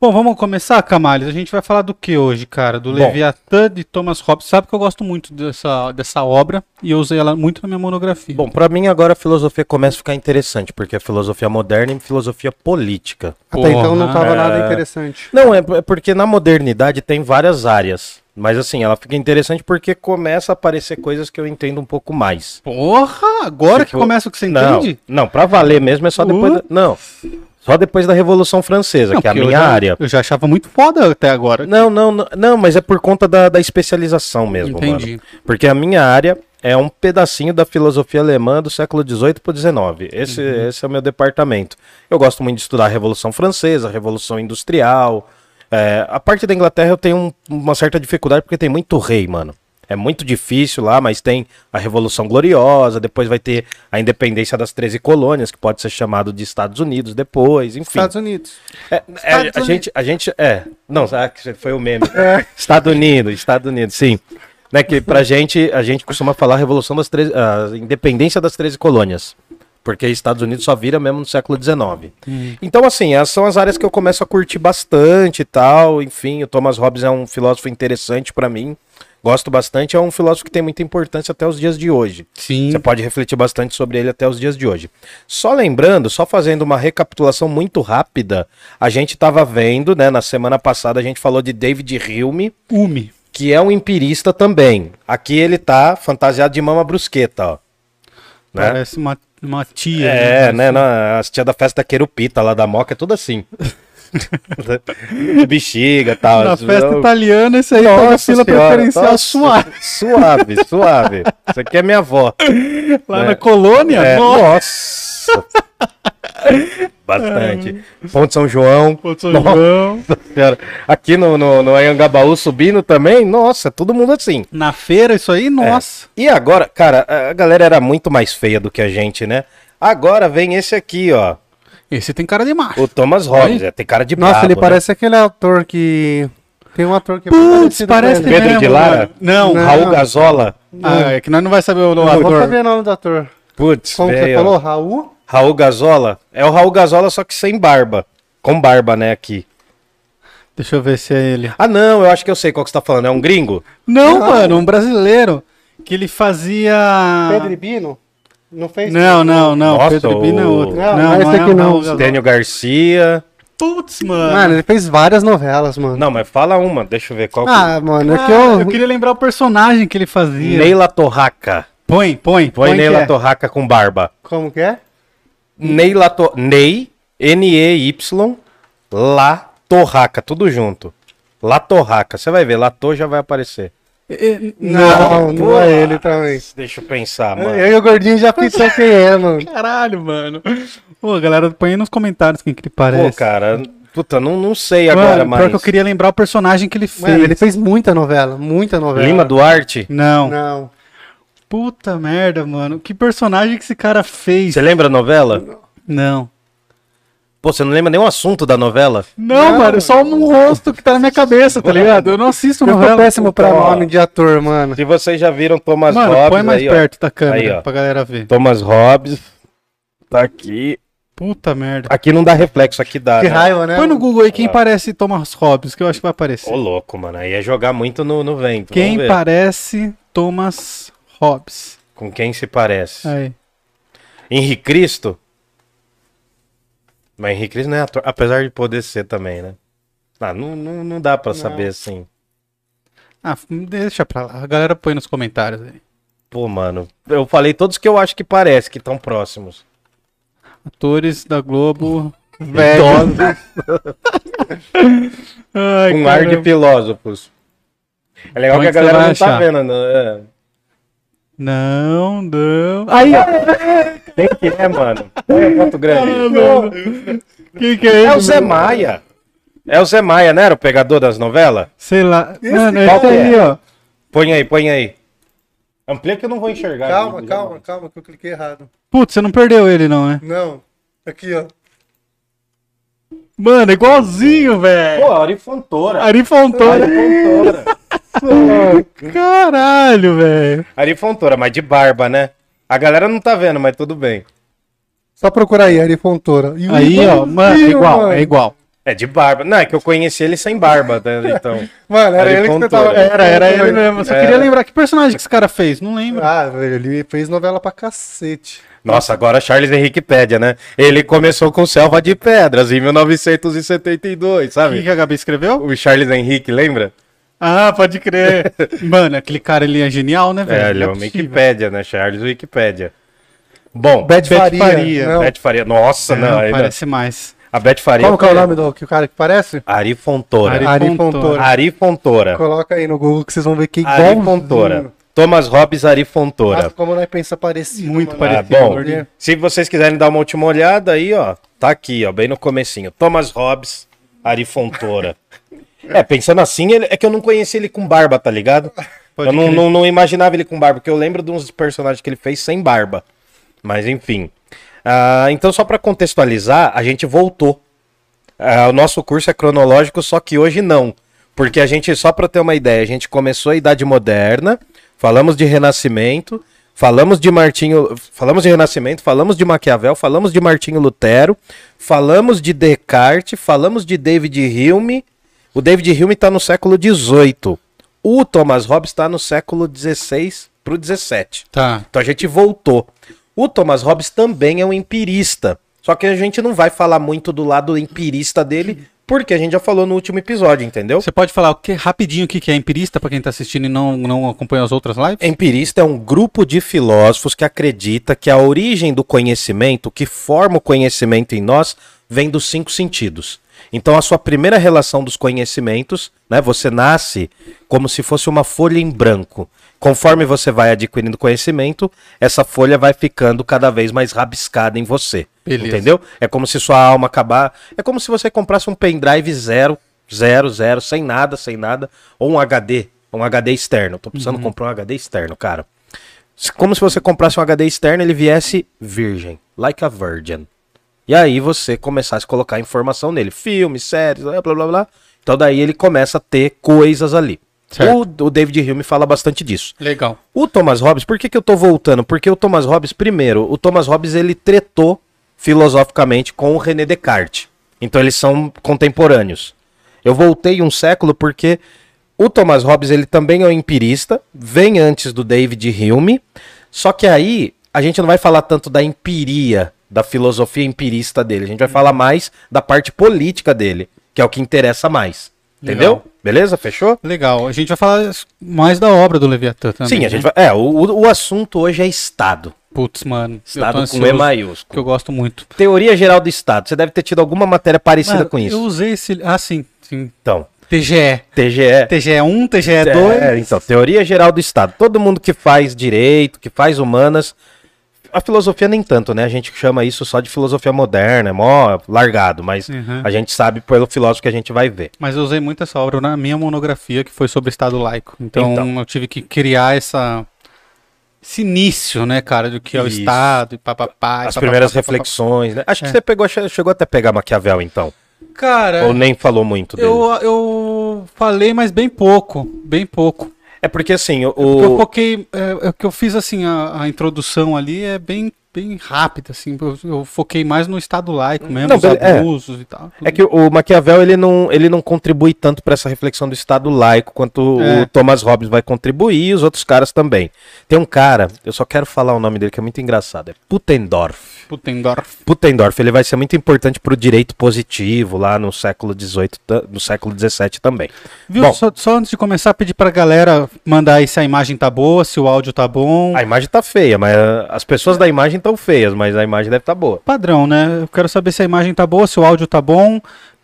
Bom, vamos começar, Camales. A gente vai falar do que hoje, cara? Do Bom. Leviatã de Thomas Hobbes. Sabe que eu gosto muito dessa, dessa obra e eu usei ela muito na minha monografia. Bom, pra mim agora a filosofia começa a ficar interessante, porque é filosofia moderna e filosofia política. Até então não Porra, tava é. nada interessante. Não, é é porque na modernidade tem várias áreas. Mas assim, ela fica interessante porque começa a aparecer coisas que eu entendo um pouco mais. Porra, agora que Tipo, começa o que você Não, entende? não, pra valer mesmo é só depois da, Não, só depois da Revolução Francesa, Não, que é a porque eu minha já- área. Eu já achava muito foda até agora. Não, não, não, não, mas é por conta da, da especialização mesmo, Entendi. mano. Porque a minha área é um pedacinho da filosofia alemã do século XVIII para XIX. Esse, Uhum. esse é o meu departamento. Eu gosto muito de estudar a Revolução Francesa, a Revolução Industrial. É, a parte da Inglaterra eu tenho um- uma certa dificuldade porque tem muito rei, mano. É muito difícil lá, mas tem a Revolução Gloriosa, depois vai ter a independência das 13 colônias, que pode ser chamado de Estados Unidos depois, enfim. Estados Unidos. É, é, a, gente, a gente, é, não, ah, que foi o meme. Estados Unidos, Estados Unidos, sim. Né, que pra gente, a gente costuma falar a revolução das 13, a independência das 13 colônias. Porque Estados Unidos só vira mesmo no século XIX. Então, assim, essas são as áreas que eu começo a curtir bastante e tal. Enfim, o Thomas Hobbes é um filósofo interessante pra mim. Gosto bastante, é um filósofo que tem muita importância até os dias de hoje. Sim. Você pode refletir bastante sobre ele até os dias de hoje. Só lembrando, só fazendo uma recapitulação muito rápida, a gente estava vendo, né, na semana passada a gente falou de David Hume, Umi. que é um empirista também. Aqui ele tá fantasiado de mama brusqueta, ó. Né? Parece uma, uma tia. É, né, na, as tia da festa da Querupita lá da Moca é tudo assim. Bexiga e tal. Na festa Eu- italiana, esse aí pega Nossa fila senhora, preferencial nossa, suave. Suave, suave. Isso aqui é minha avó. Lá É. na colônia, É, nossa. Bastante. Ponte São João. Pô, São Nossa João. Senhora. Aqui no, no, no Anhangabaú subindo também, nossa, todo mundo assim. Na feira, isso aí, nossa. E agora, cara, a galera era muito mais feia do que a gente, né? Agora vem esse aqui, ó. Esse tem cara de macho. O Thomas Hobbes. é, Tem cara de Nossa, brabo, ele né? parece aquele ator que. Tem um ator que é Putz, parecido parece. Pedro mesmo, de Lara? mano. Não, Não. Raul Gazola. Ah, é que nós não vai saber o Não, vou ator. saber o nome do ator. Putz, Como você falou? Raul? Raul Gazola. É o Raul Gazola, só que sem barba. Com barba, né, aqui. Deixa eu ver se é ele. Ah, não, eu acho que eu sei qual que você tá falando. É um gringo? Não, Não. mano, um brasileiro. Que ele fazia. Pedro Ibino? Não fez? Não, não, não. Nossa, Pedro Bino é o- outro. Não, não é esse aqui o não. Gazzola. Tênio Garcia. Putz, mano. Mano, ele fez várias novelas, mano. Não, mas fala uma, deixa eu ver qual que... Ah, mano, é que Ah, eu. eu queria lembrar o personagem que ele fazia. Neila Torraca. Põe, põe, Põe põe. Neila que é. Torraca com barba. Como que é? Neila to... Ney, N-E-Y, La Torraca, tudo junto. La Torraca, você vai ver, Lator já vai aparecer. Eh, Não, não, Pô, é ele também. Deixa eu pensar, mano. Eu e o gordinho já pensou quem é, mano. Caralho, mano. Pô, galera, põe aí nos comentários quem que ele Pô, parece. cara, puta, não, não sei Mano, agora pior mais. que eu queria lembrar o personagem que ele fez. Mano, ele fez muita novela, muita novela. Lima Duarte? Não. Não. Puta merda, mano. Que personagem que esse cara fez? Você lembra a novela? Não. Pô, você não lembra nenhum assunto da novela? Não, Não. mano, é só um rosto que tá na minha cabeça, tá ligado? Eu não assisto Eu novela. péssimo pra Ó. nome de ator, mano. Se vocês já viram Thomas Mano, Hobbes põe mais aí, ó. perto da câmera Aí, ó. pra galera ver. Thomas Hobbes. Tá aqui. Puta merda. Aqui não dá reflexo, aqui dá. Que né? raiva, né? Põe no Google aí quem parece Thomas Hobbes, que eu acho que vai aparecer. Ô, louco, mano. Aí é jogar muito no, no vento. Quem Vamos ver. parece Thomas Hobbes? Com quem se parece? Aí. Henrique Cristo? Mas Henrique Cristo não é ator, apesar de poder ser também, né? Ah, não, não, não dá pra Não. saber assim. Ah, deixa pra lá. A galera põe nos comentários aí. Pô, mano, eu falei todos que eu acho que parece, que estão próximos. Atores da Globo. Velho. Ai, com ar de filósofos. É legal Onde que a galera não tá achar? vendo, né? Não, não. Aí, ó. Quem que é, mano? É Foto Grande. Quem que é É o? Zé Maia. É o Zé Maia, né? Era o pegador das novelas? Sei lá. Mano, esse que é? aí, ó. Põe aí, põe aí. Amplia que eu não vou enxergar. Calma, calma, calma, que eu cliquei errado. Putz, você não perdeu ele, não, né? Não. Aqui, ó. Mano, é igualzinho, velho. Pô, Ari Fontoura. Ari Fontoura. Fontoura. Caralho, velho. Ari Fontoura, mas de barba, né? A galera não tá vendo, mas tudo bem. Só procurar aí, Ari Fontoura. E o Aí, ó, mano, é igual, mano. é igual. É de barba. Não, é que eu conheci ele sem barba, né? Então. Mano, era Ari ele que você tava. Era, era ele mesmo. Eu só É. queria lembrar que personagem que esse cara fez. Não lembro. Ah, velho, ele fez novela pra cacete. Nossa, agora Charles Henrique Pédia, né? Ele começou com Selva de Pedras em 1972, O que, sabe? que a Gabi escreveu? O Charles Henrique, lembra? Ah, pode crer. Mano, aquele cara ele é genial, né, velho? É, ele é Não o. Wikipédia, né? Charles Wikipédia. Bom, Beth Beth Faria. Faria. não. Beth Faria. Nossa, É, não. ainda- parece mais. A Beth Faria. Como que é o nome do que o cara que parece? Ari Fontoura. Ari Ari, Ari Fontoura. Fontoura. Fontoura. Coloca aí no Google que vocês vão ver que Ari igualzinho. Fontoura. Thomas Hobbes, Ari Fontoura. Nossa, como nós pensa parecido. Muito mano. parecido. Ah, bom, se vocês quiserem dar uma última olhada aí, ó, tá aqui, ó, bem no comecinho. Thomas Hobbes, Ari Fontoura. é, pensando assim, ele- é que eu não conheci ele com barba, tá ligado? Pode eu não, não, não imaginava ele com barba, porque eu lembro de uns personagens que ele fez sem barba. Mas enfim. Ah, então, só pra contextualizar, a gente voltou. Ah, o nosso curso é cronológico, só que hoje não. Porque a gente, só pra ter uma ideia, a gente começou a Idade Moderna, falamos de Renascimento, falamos de Martinho, falamos de Renascimento, falamos de Maquiavel, falamos de Martinho Lutero, falamos de Descartes, falamos de David Hume. O David Hume está no século XVIII. O Thomas Hobbes está no século XVI para o XVII. Tá. Então a gente voltou. O Thomas Hobbes também é um empirista. Só que a gente não vai falar muito do lado empirista dele, porque a gente já falou no último episódio, entendeu? Você pode falar o que, rapidinho o que é empirista pra quem tá assistindo e não, não acompanha as outras lives? Empirista é um grupo de filósofos que acredita que a origem do conhecimento, que forma o conhecimento em nós, vem dos cinco sentidos. Então a sua primeira relação dos conhecimentos, né, você nasce como se fosse uma folha em branco. Conforme você vai adquirindo conhecimento, essa folha vai ficando cada vez mais rabiscada em você. Beleza. Entendeu? É como se sua alma acabar. É como se você comprasse um pendrive zero, zero, zero, sem nada, sem nada, ou um HD, um HD externo. Tô precisando comprar um HD externo, cara. Como se você comprasse um HD externo, ele viesse virgem, like a virgin. E aí você começasse a colocar informação nele, filmes, séries, blá blá blá. Então daí ele começa a ter coisas ali. O, o David Hume fala bastante disso. Legal. O Thomas Hobbes, por que, que eu tô voltando? Porque o Thomas Hobbes, primeiro, o Thomas Hobbes ele tretou filosoficamente com o René Descartes. Então eles são contemporâneos. Eu voltei um século porque o Thomas Hobbes ele também é um empirista, vem antes do David Hume, só que aí a gente não vai falar tanto da empiria, da filosofia empirista dele, a gente vai falar mais da parte política dele, que é o que interessa mais. Entendeu? Legal. Beleza? Fechou? Legal. A gente vai falar mais da obra do Leviatã também. Sim, a né? gente vai. É, o, o assunto hoje é Estado. Putz, mano. Estado com E maiúsculo. Que eu gosto muito. Teoria geral do Estado. Você deve ter tido alguma matéria parecida Mano, com isso. Eu usei esse. Ah, sim. sim. Então, TGE. TGE. TGE 1, TGE 2. É, então, teoria geral do Estado. Todo mundo que faz direito, que faz humanas. A filosofia nem tanto, né? A gente chama isso só de filosofia moderna, é mó largado, mas Uhum. a gente sabe pelo filósofo que a gente vai ver. Mas eu usei muito essa obra na minha monografia, que foi sobre Estado laico. Então, Então. eu tive que criar essa. Esse início, né, cara, do que é o Isso. Estado e papapá. e As papapá, primeiras papapá. reflexões, né? Acho que É. você pegou, che- chegou até a pegar Maquiavel, então. Cara, Ou nem falou muito dele. eu, eu falei, mas bem pouco. Bem pouco. É porque assim, o. Porque eu foquei. É, é que eu fiz assim, a, a introdução ali é bem, bem rápida, assim. Eu, eu foquei mais no Estado laico mesmo, Não, os é. abusos e tal. É que o Maquiavel ele não, ele não contribui tanto para essa reflexão do Estado laico quanto É. o Thomas Hobbes vai contribuir e os outros caras também. Tem um cara, eu só quero falar o nome dele que é muito engraçado, é Putendorf. Putendorf. Putendorf, ele vai ser muito importante para o direito positivo lá no século XVIII, no século XVII também. Viu? Bom. Só, só antes de começar, pedir pra galera mandar aí se a imagem tá boa, se o áudio tá bom. A imagem tá feia, mas as pessoas da imagem estão feias, mas a imagem deve estar boa. Padrão, né? Eu quero saber se a imagem tá boa, se o áudio tá bom.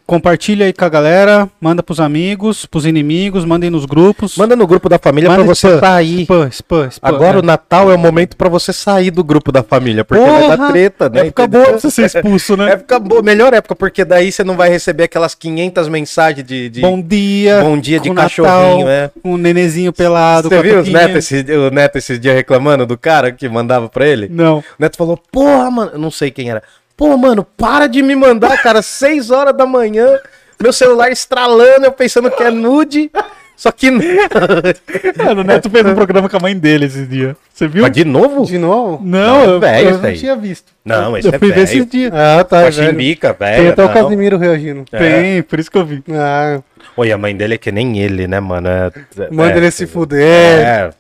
Compartilha aí com a galera, manda pros amigos, pros inimigos, mandem nos grupos. Manda no grupo da família para você sair. Spam, spam, spam. Agora é. o Natal é o momento para você sair do grupo da família, porque vai dar Porra! treta, né? Época entendeu? boa pra você ser expulso, né? Época boa, melhor época, porque daí você não vai receber aquelas 500 mensagens de, de Bom dia. bom dia de cachorrinho, Natal, é. Um nenezinho pelado. Você viu os netos esse, o Neto esses dias reclamando do cara que mandava pra ele? Não. O Neto falou, porra, mano, eu não sei quem era. Pô, mano, para de me mandar, cara, 6 horas da manhã, meu celular estralando, eu pensando que é nude. Só que. Mano, o Neto fez um programa com a mãe dele esses dias. Você viu? Mas de novo? De novo? Não, eu, velho, eu não tinha visto. Não, esse eu é fui ver esses dias. Ah, tá, Com a velho. chimbica, velho. Tem até o não. Casimiro reagindo. É. Tem, por isso que eu vi. Ah, Oi, a mãe dele é que nem ele, né, mano? É, manda é, ele se fuder. É.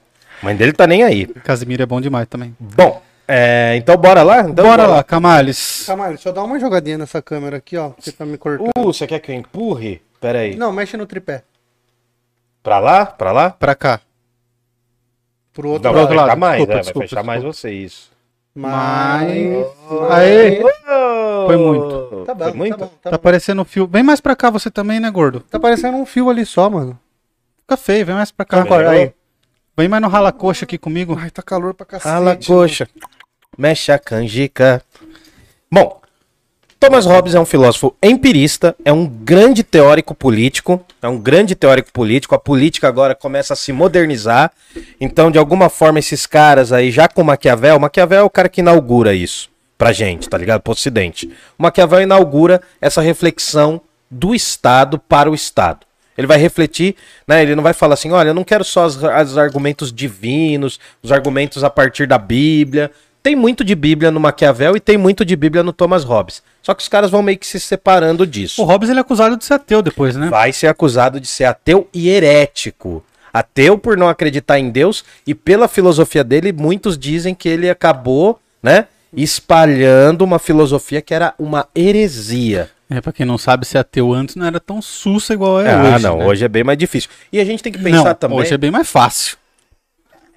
A mãe dele tá nem aí. Casimiro é bom demais também. Bom, é, então bora lá? Então, Bora lá, Camales. Deixa eu dar uma jogadinha nessa câmera aqui, ó. Que tá me cortando. Uh, você quer que eu empurre? Pera aí. Não, mexe no tripé. Pra lá? Pra lá? Pra cá. Pro outro Não, Pro vai outro lado. mais, Desculpa, é, desculpa, vai fechar mais desculpa. você, isso. Mas. Aê! Oh! Foi muito. Tá bom, Foi muito? tá bom. Tá, Tá bom. parecendo um fio. Vem mais pra cá você também, né, gordo? Tá parecendo um fio ali só, mano. Fica feio, vem mais pra cá. Concordo, aí. Vem mais no rala-coxa aqui comigo. Ai, tá calor pra cacete. Rala coxa. Mexe a canjica. Bom, Thomas Hobbes é um filósofo empirista, é um grande teórico político, é um grande teórico político. A política agora começa a se modernizar. Então, de alguma forma, esses caras aí, já com Maquiavel, Maquiavel é o cara que inaugura isso pra gente, tá ligado? Pro ocidente. O Maquiavel inaugura essa reflexão do Estado para o Estado. Ele vai refletir, né? Ele não vai falar assim, olha, eu não quero só os, os argumentos divinos, os argumentos a partir da Bíblia. Tem muito de Bíblia no Maquiavel e tem muito de Bíblia no Thomas Hobbes. Só que os caras vão meio que se separando disso O Hobbes ele é acusado de ser ateu depois, né? vai ser acusado de ser ateu e herético. Ateu por não acreditar em Deus e pela filosofia dele, muitos dizem que ele acabou, né, espalhando uma filosofia que era uma heresia. É, pra quem não sabe, ser ateu antes não era tão sussa igual é ah, hoje. não, né? hoje é bem mais difícil. E a gente tem que pensar não, também. Hoje é bem mais fácil.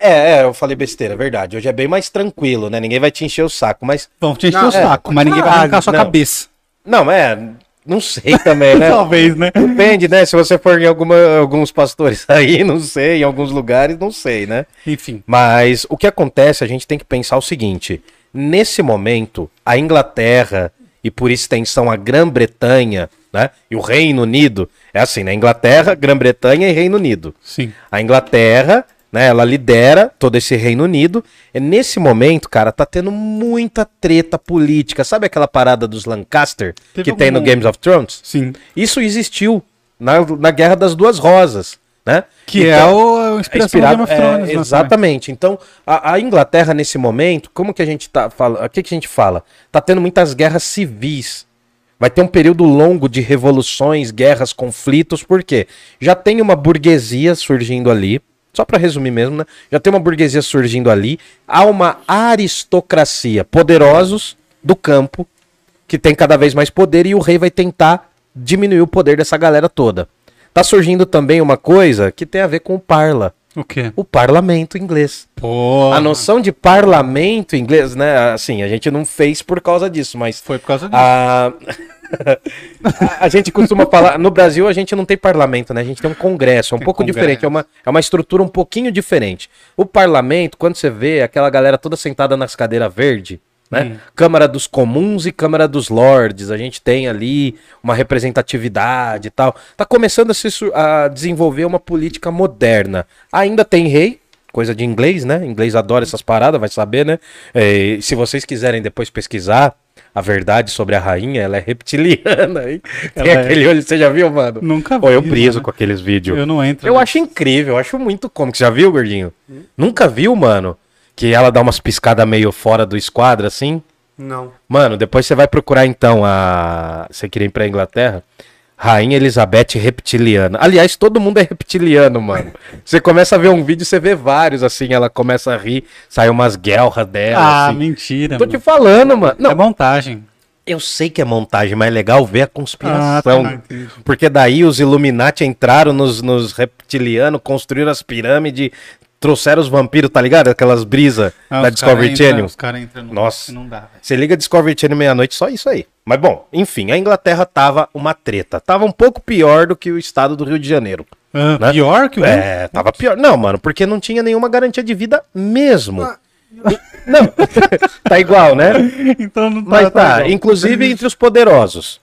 É, é, eu falei besteira, é verdade. Hoje é bem mais tranquilo, né? Ninguém vai te encher o saco, mas Vão te encher Não, o saco, mas ninguém vai Ah, arrancar a sua não. cabeça. não, é, não sei também, né? Talvez, né? Depende, né? Se você for em alguma, alguns pastores aí, não sei, em alguns lugares, não sei, né? Enfim. Mas o que acontece, a gente tem que pensar o seguinte: nesse momento, a Inglaterra e por extensão a Grã-Bretanha, né? E o Reino Unido, é assim, né? Inglaterra, Grã-Bretanha e Reino Unido. Sim. A Inglaterra, né, ela lidera todo esse Reino Unido. E nesse momento, cara, tá tendo muita treta política. Sabe aquela parada dos Lancaster Teve que tem no algum- Games of Thrones? Sim. Isso existiu na, na Guerra das Duas Rosas, né? Que Então- é o, inspiração inspirado- do Game of é, Thrones. né, exatamente. Então, a, a Inglaterra, nesse momento, como que a gente tá falando? O que, que a gente fala? Tá tendo muitas guerras civis. Vai ter um período longo de revoluções, guerras, conflitos, por quê? Já tem uma burguesia surgindo ali. Só para resumir mesmo, né? Já tem uma burguesia surgindo ali. Há uma aristocracia, poderosos do campo, que tem cada vez mais poder, e o rei vai tentar diminuir o poder dessa galera toda. Tá surgindo também uma coisa que tem a ver com o parla, O quê? o parlamento inglês. Pô. A noção de parlamento inglês, né? Assim, a gente não fez por causa disso, mas Foi por causa disso. a... a gente costuma falar. No Brasil, a gente não tem parlamento, né? A gente tem um congresso. É um Tem pouco congresso. diferente. É uma, é uma estrutura um pouquinho diferente. O parlamento, quando você vê aquela galera toda sentada nas cadeiras verde. Né? Hum. Câmara dos Comuns e Câmara dos Lordes. A gente tem ali uma representatividade e tal. Tá começando a, se, a desenvolver uma política moderna. Ainda tem rei, coisa de inglês, né? Inglês adora essas paradas, vai saber, né? É, e se vocês quiserem depois pesquisar a verdade sobre a rainha, ela é reptiliana, hein? Tem Ela é. aquele olho, você já viu, mano? Nunca Pô, eu vi, briso né? com aqueles vídeos. Eu não entro. Eu né? acho incrível, eu acho muito cômico. Você já viu, gordinho? Nunca viu, mano? Que ela dá umas piscadas meio fora do esquadro, assim? Não. Mano, depois você vai procurar então a. Você queria ir pra Inglaterra? Rainha Elizabeth reptiliana. Aliás, todo mundo é reptiliano, mano. Você começa a ver um vídeo, você vê vários, assim, ela começa a rir, sai umas guelras dela. Ah, assim. mentira. Tô mano. te falando, mano. Não, É montagem. eu sei que é montagem, mas é legal ver a conspiração. Ah, tá, porque daí os Illuminati entraram nos, nos reptilianos, construíram as pirâmides, trouxeram os vampiros, tá ligado? Aquelas brisas Ah, da os Discovery cara entra- Channel. Os caras entram no Nossa. Não dá, velho. Você liga Discovery Channel meia-noite, só isso aí. Mas bom, enfim, a Inglaterra tava uma treta. Tava um pouco pior do que o estado do Rio de Janeiro. Ah, Né? Pior que o É, tava pior. Não, mano, porque não tinha nenhuma garantia de vida mesmo. Ah. Não, tá igual, né? Então não tá. Mas tá, igual. inclusive entre os poderosos.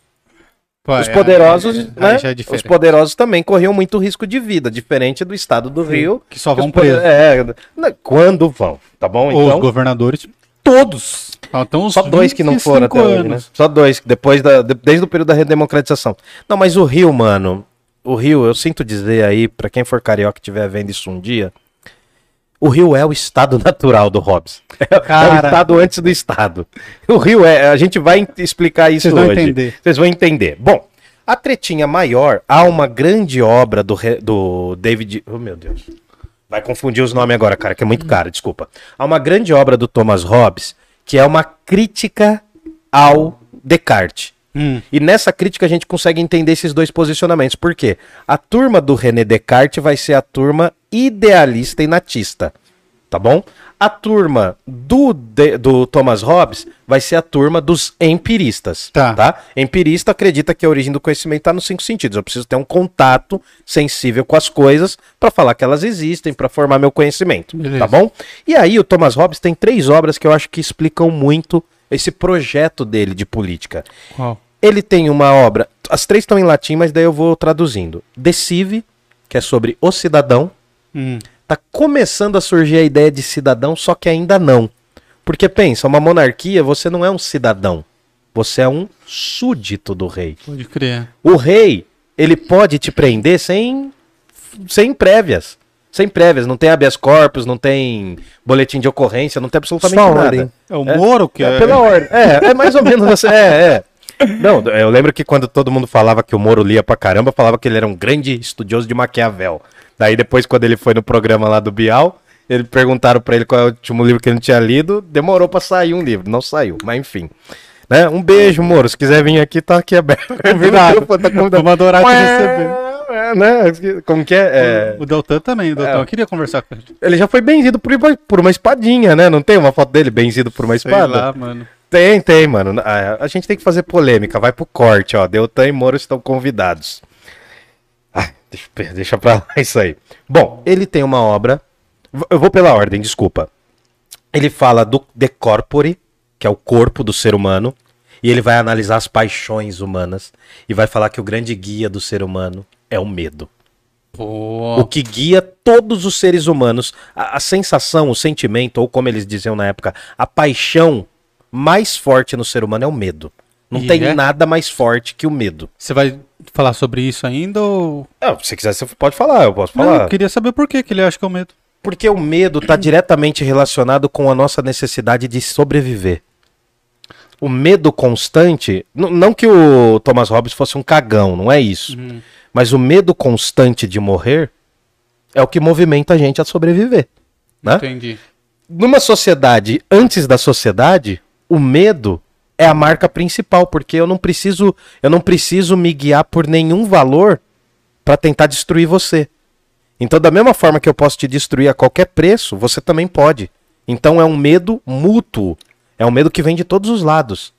Pô, Os é, poderosos, aí- né? é os poderosos também corriam muito risco de vida, diferente do estado do Rio. Que só que vão poder- presos. É, né, quando vão, tá bom? Então, os governadores. Todos. Então, os Só dois que não foram 25 até hoje, né? Só dois, depois da, de- desde o período da redemocratização. Não, mas o Rio, mano, o Rio, eu sinto dizer aí, para quem for carioca e estiver vendo isso um dia, o Rio é o estado natural do Hobbes. Cara... É o estado antes do estado. O Rio é, a gente vai explicar isso Vocês hoje. Vão entender. Vocês vão entender. Bom, a tretinha maior, há uma grande obra do, do David. Oh, meu Deus. Vai confundir os nomes agora, cara, que é muito caro, desculpa. Há uma grande obra do Thomas Hobbes que é uma crítica ao Descartes. Hum. E nessa crítica a gente consegue entender esses dois posicionamentos. Por quê? A turma do René Descartes vai ser a turma idealista e natista. Tá bom? A turma do, de, do Thomas Hobbes vai ser a turma dos empiristas. Tá. tá? Empirista acredita que a origem do conhecimento está nos cinco sentidos. Eu preciso ter um contato sensível com as coisas para falar que elas existem, para formar meu conhecimento. Beleza. Tá bom? E aí o Thomas Hobbes tem três obras que eu acho que explicam muito esse projeto dele de política. Qual? Ele tem uma obra, as três estão em latim, mas daí eu vou traduzindo. Decive, que é sobre o cidadão. Hum. Tá começando a surgir a ideia de cidadão, só que ainda não. Porque pensa, uma monarquia, você não é um cidadão. Você é um súdito do rei. Pode crer. O rei, ele pode te prender sem sem prévias. Sem prévias, não tem habeas corpus, não tem boletim de ocorrência, não tem absolutamente Só nada. Ordem. É o Moro que é, é... Pela ordem. É, é mais ou menos assim. É, é. Não, eu lembro que quando todo mundo falava que o Moro lia pra caramba, falava que ele era um grande estudioso de Maquiavel. Daí depois, quando ele foi no programa lá do Bial, ele perguntaram para ele qual é o último livro que ele não tinha lido, demorou para sair um livro, não saiu, mas enfim. Né? Um beijo, Moro. Se quiser vir aqui, tá aqui aberto. Convidado. tá convidado. Vamos adorar te receber. É, né? Como que é? é... O, o Deltan também, o Deltan é. queria conversar com gente. Ele já foi benzido por, por uma espadinha, né? Não tem uma foto dele benzido por uma espada? Sei lá, mano. Tem, tem, mano. A, a gente tem que fazer polêmica, vai pro corte, ó. Deltan e Moro estão convidados. Ah, deixa, deixa pra lá isso aí. Bom, ele tem uma obra. Eu vou pela ordem, desculpa. Ele fala do de corpore, que é o corpo do ser humano, e ele vai analisar as paixões humanas e vai falar que o grande guia do ser humano é o medo. Pô. O que guia todos os seres humanos, a, a, sensação, o sentimento, ou como eles diziam na época, a paixão mais forte no ser humano é o medo. Não e tem é? nada mais forte que o medo. Você vai falar sobre isso ainda ou. Não, se quiser, você pode falar, eu posso falar. Não, eu queria saber por que, que ele acha que é o medo. Porque o medo está diretamente relacionado com a nossa necessidade de sobreviver. O medo constante. Não que o Thomas Hobbes fosse um cagão, não é isso. Uhum. Mas o medo constante de morrer é o que movimenta a gente a sobreviver. Né? Entendi. Numa sociedade, antes da sociedade, o medo é a marca principal, porque eu não preciso, eu não preciso me guiar por nenhum valor para tentar destruir você. Então, da mesma forma que eu posso te destruir a qualquer preço, você também pode. Então é um medo mútuo, é um medo que vem de todos os lados.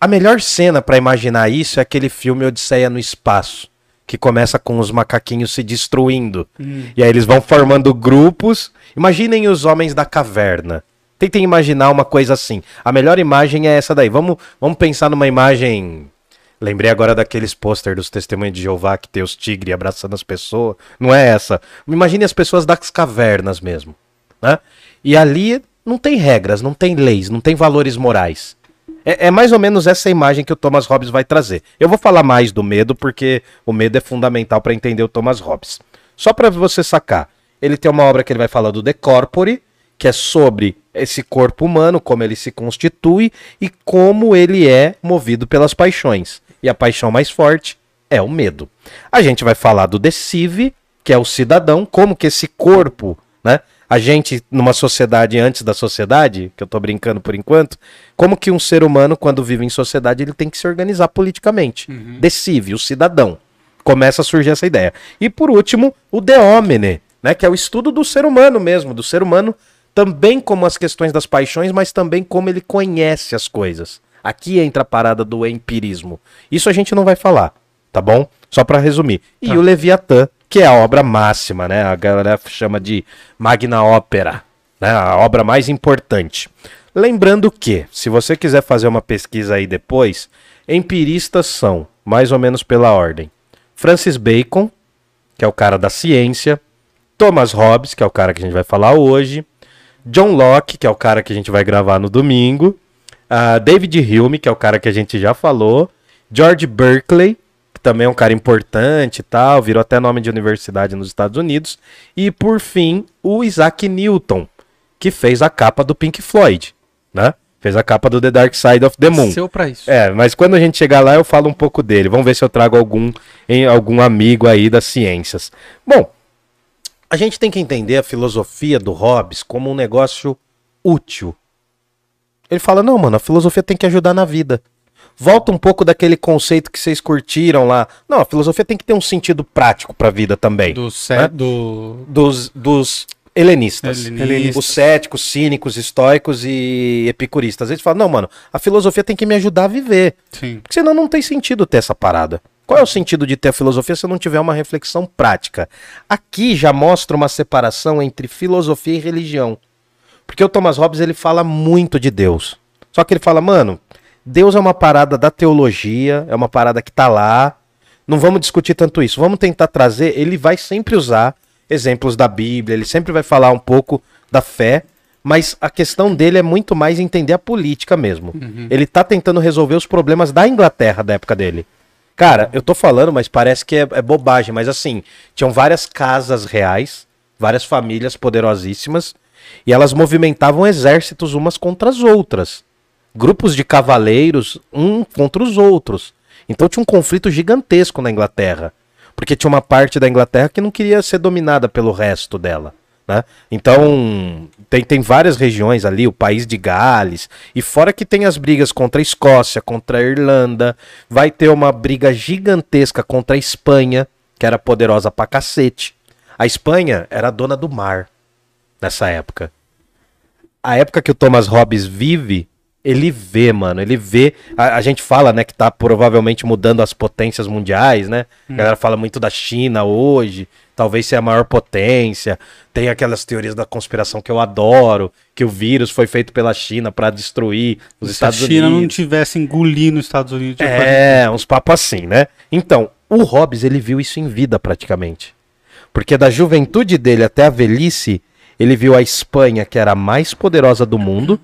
A melhor cena para imaginar isso é aquele filme Odisseia no Espaço que começa com os macaquinhos se destruindo. Hum. E aí eles vão formando grupos. Imaginem os homens da caverna. Tentem imaginar uma coisa assim. A melhor imagem é essa daí. Vamos, vamos pensar numa imagem. Lembrei agora daqueles pôster dos Testemunhos de Jeová que tem os tigres abraçando as pessoas. Não é essa. Imagine as pessoas das cavernas mesmo. Né? E ali não tem regras, não tem leis, não tem valores morais. É, é, mais ou menos essa imagem que o Thomas Hobbes vai trazer. Eu vou falar mais do medo porque o medo é fundamental para entender o Thomas Hobbes. Só para você sacar, ele tem uma obra que ele vai falar do De Corpore, que é sobre esse corpo humano, como ele se constitui e como ele é movido pelas paixões. E a paixão mais forte é o medo. A gente vai falar do Decive, que é o cidadão, como que esse corpo, né, a gente, numa sociedade antes da sociedade, que eu tô brincando por enquanto, como que um ser humano, quando vive em sociedade, ele tem que se organizar politicamente. Uhum. Decide, o cidadão. Começa a surgir essa ideia. E por último, o de homine, né, que é o estudo do ser humano mesmo, do ser humano também como as questões das paixões, mas também como ele conhece as coisas. Aqui entra a parada do empirismo. Isso a gente não vai falar, tá bom? Só para resumir. E tá. o Leviatã, que é a obra máxima, né? A galera chama de Magna Opera, né? A obra mais importante. Lembrando que, se você quiser fazer uma pesquisa aí depois, empiristas são, mais ou menos pela ordem, Francis Bacon, que é o cara da ciência, Thomas Hobbes, que é o cara que a gente vai falar hoje, John Locke, que é o cara que a gente vai gravar no domingo, uh, David Hume, que é o cara que a gente já falou, George Berkeley, que também é um cara importante e tal, virou até nome de universidade nos Estados Unidos. E por fim, o Isaac Newton, que fez a capa do Pink Floyd, né? Fez a capa do The Dark Side of the Moon. Nasceu pra isso. É, mas quando a gente chegar lá eu falo um pouco dele. Vamos ver se eu trago algum em algum amigo aí das ciências. Bom, a gente tem que entender a filosofia do Hobbes como um negócio útil. Ele fala: "Não, mano, a filosofia tem que ajudar na vida. Volta um pouco daquele conceito que vocês curtiram lá. Não, a filosofia tem que ter um sentido prático para a vida também. Do, né? do... Dos, dos helenistas. helenistas. Os céticos, cínicos, estoicos e epicuristas. Eles falam, não, mano, a filosofia tem que me ajudar a viver. Sim. Porque senão não tem sentido ter essa parada. Qual é o sentido de ter a filosofia se não tiver uma reflexão prática? Aqui já mostra uma separação entre filosofia e religião. Porque o Thomas Hobbes ele fala muito de Deus. Só que ele fala, mano, Deus é uma parada da teologia, é uma parada que tá lá. Não vamos discutir tanto isso. Vamos tentar trazer. Ele vai sempre usar exemplos da Bíblia, ele sempre vai falar um pouco da fé, mas a questão dele é muito mais entender a política mesmo. Uhum. Ele tá tentando resolver os problemas da Inglaterra da época dele. Cara, eu tô falando, mas parece que é, é bobagem, mas assim, tinham várias casas reais, várias famílias poderosíssimas, e elas movimentavam exércitos umas contra as outras grupos de cavaleiros um contra os outros. Então tinha um conflito gigantesco na Inglaterra, porque tinha uma parte da Inglaterra que não queria ser dominada pelo resto dela. Né? Então, tem, tem várias regiões ali, o país de Gales, e fora que tem as brigas contra a Escócia, contra a Irlanda, vai ter uma briga gigantesca contra a Espanha, que era poderosa pra cacete. A Espanha era dona do mar nessa época. A época que o Thomas Hobbes vive ele vê, mano, ele vê. A, a, gente fala, né, que tá provavelmente mudando as potências mundiais, né? Hum. A galera fala muito da China hoje, talvez seja a maior potência. Tem aquelas teorias da conspiração que eu adoro, que o vírus foi feito pela China para destruir os Se Estados Unidos. Se a China Unidos. não tivesse engolindo os Estados Unidos. É, uns papos assim, né? Então, o Hobbes, ele viu isso em vida praticamente. Porque da juventude dele até a velhice, ele viu a Espanha, que era a mais poderosa do mundo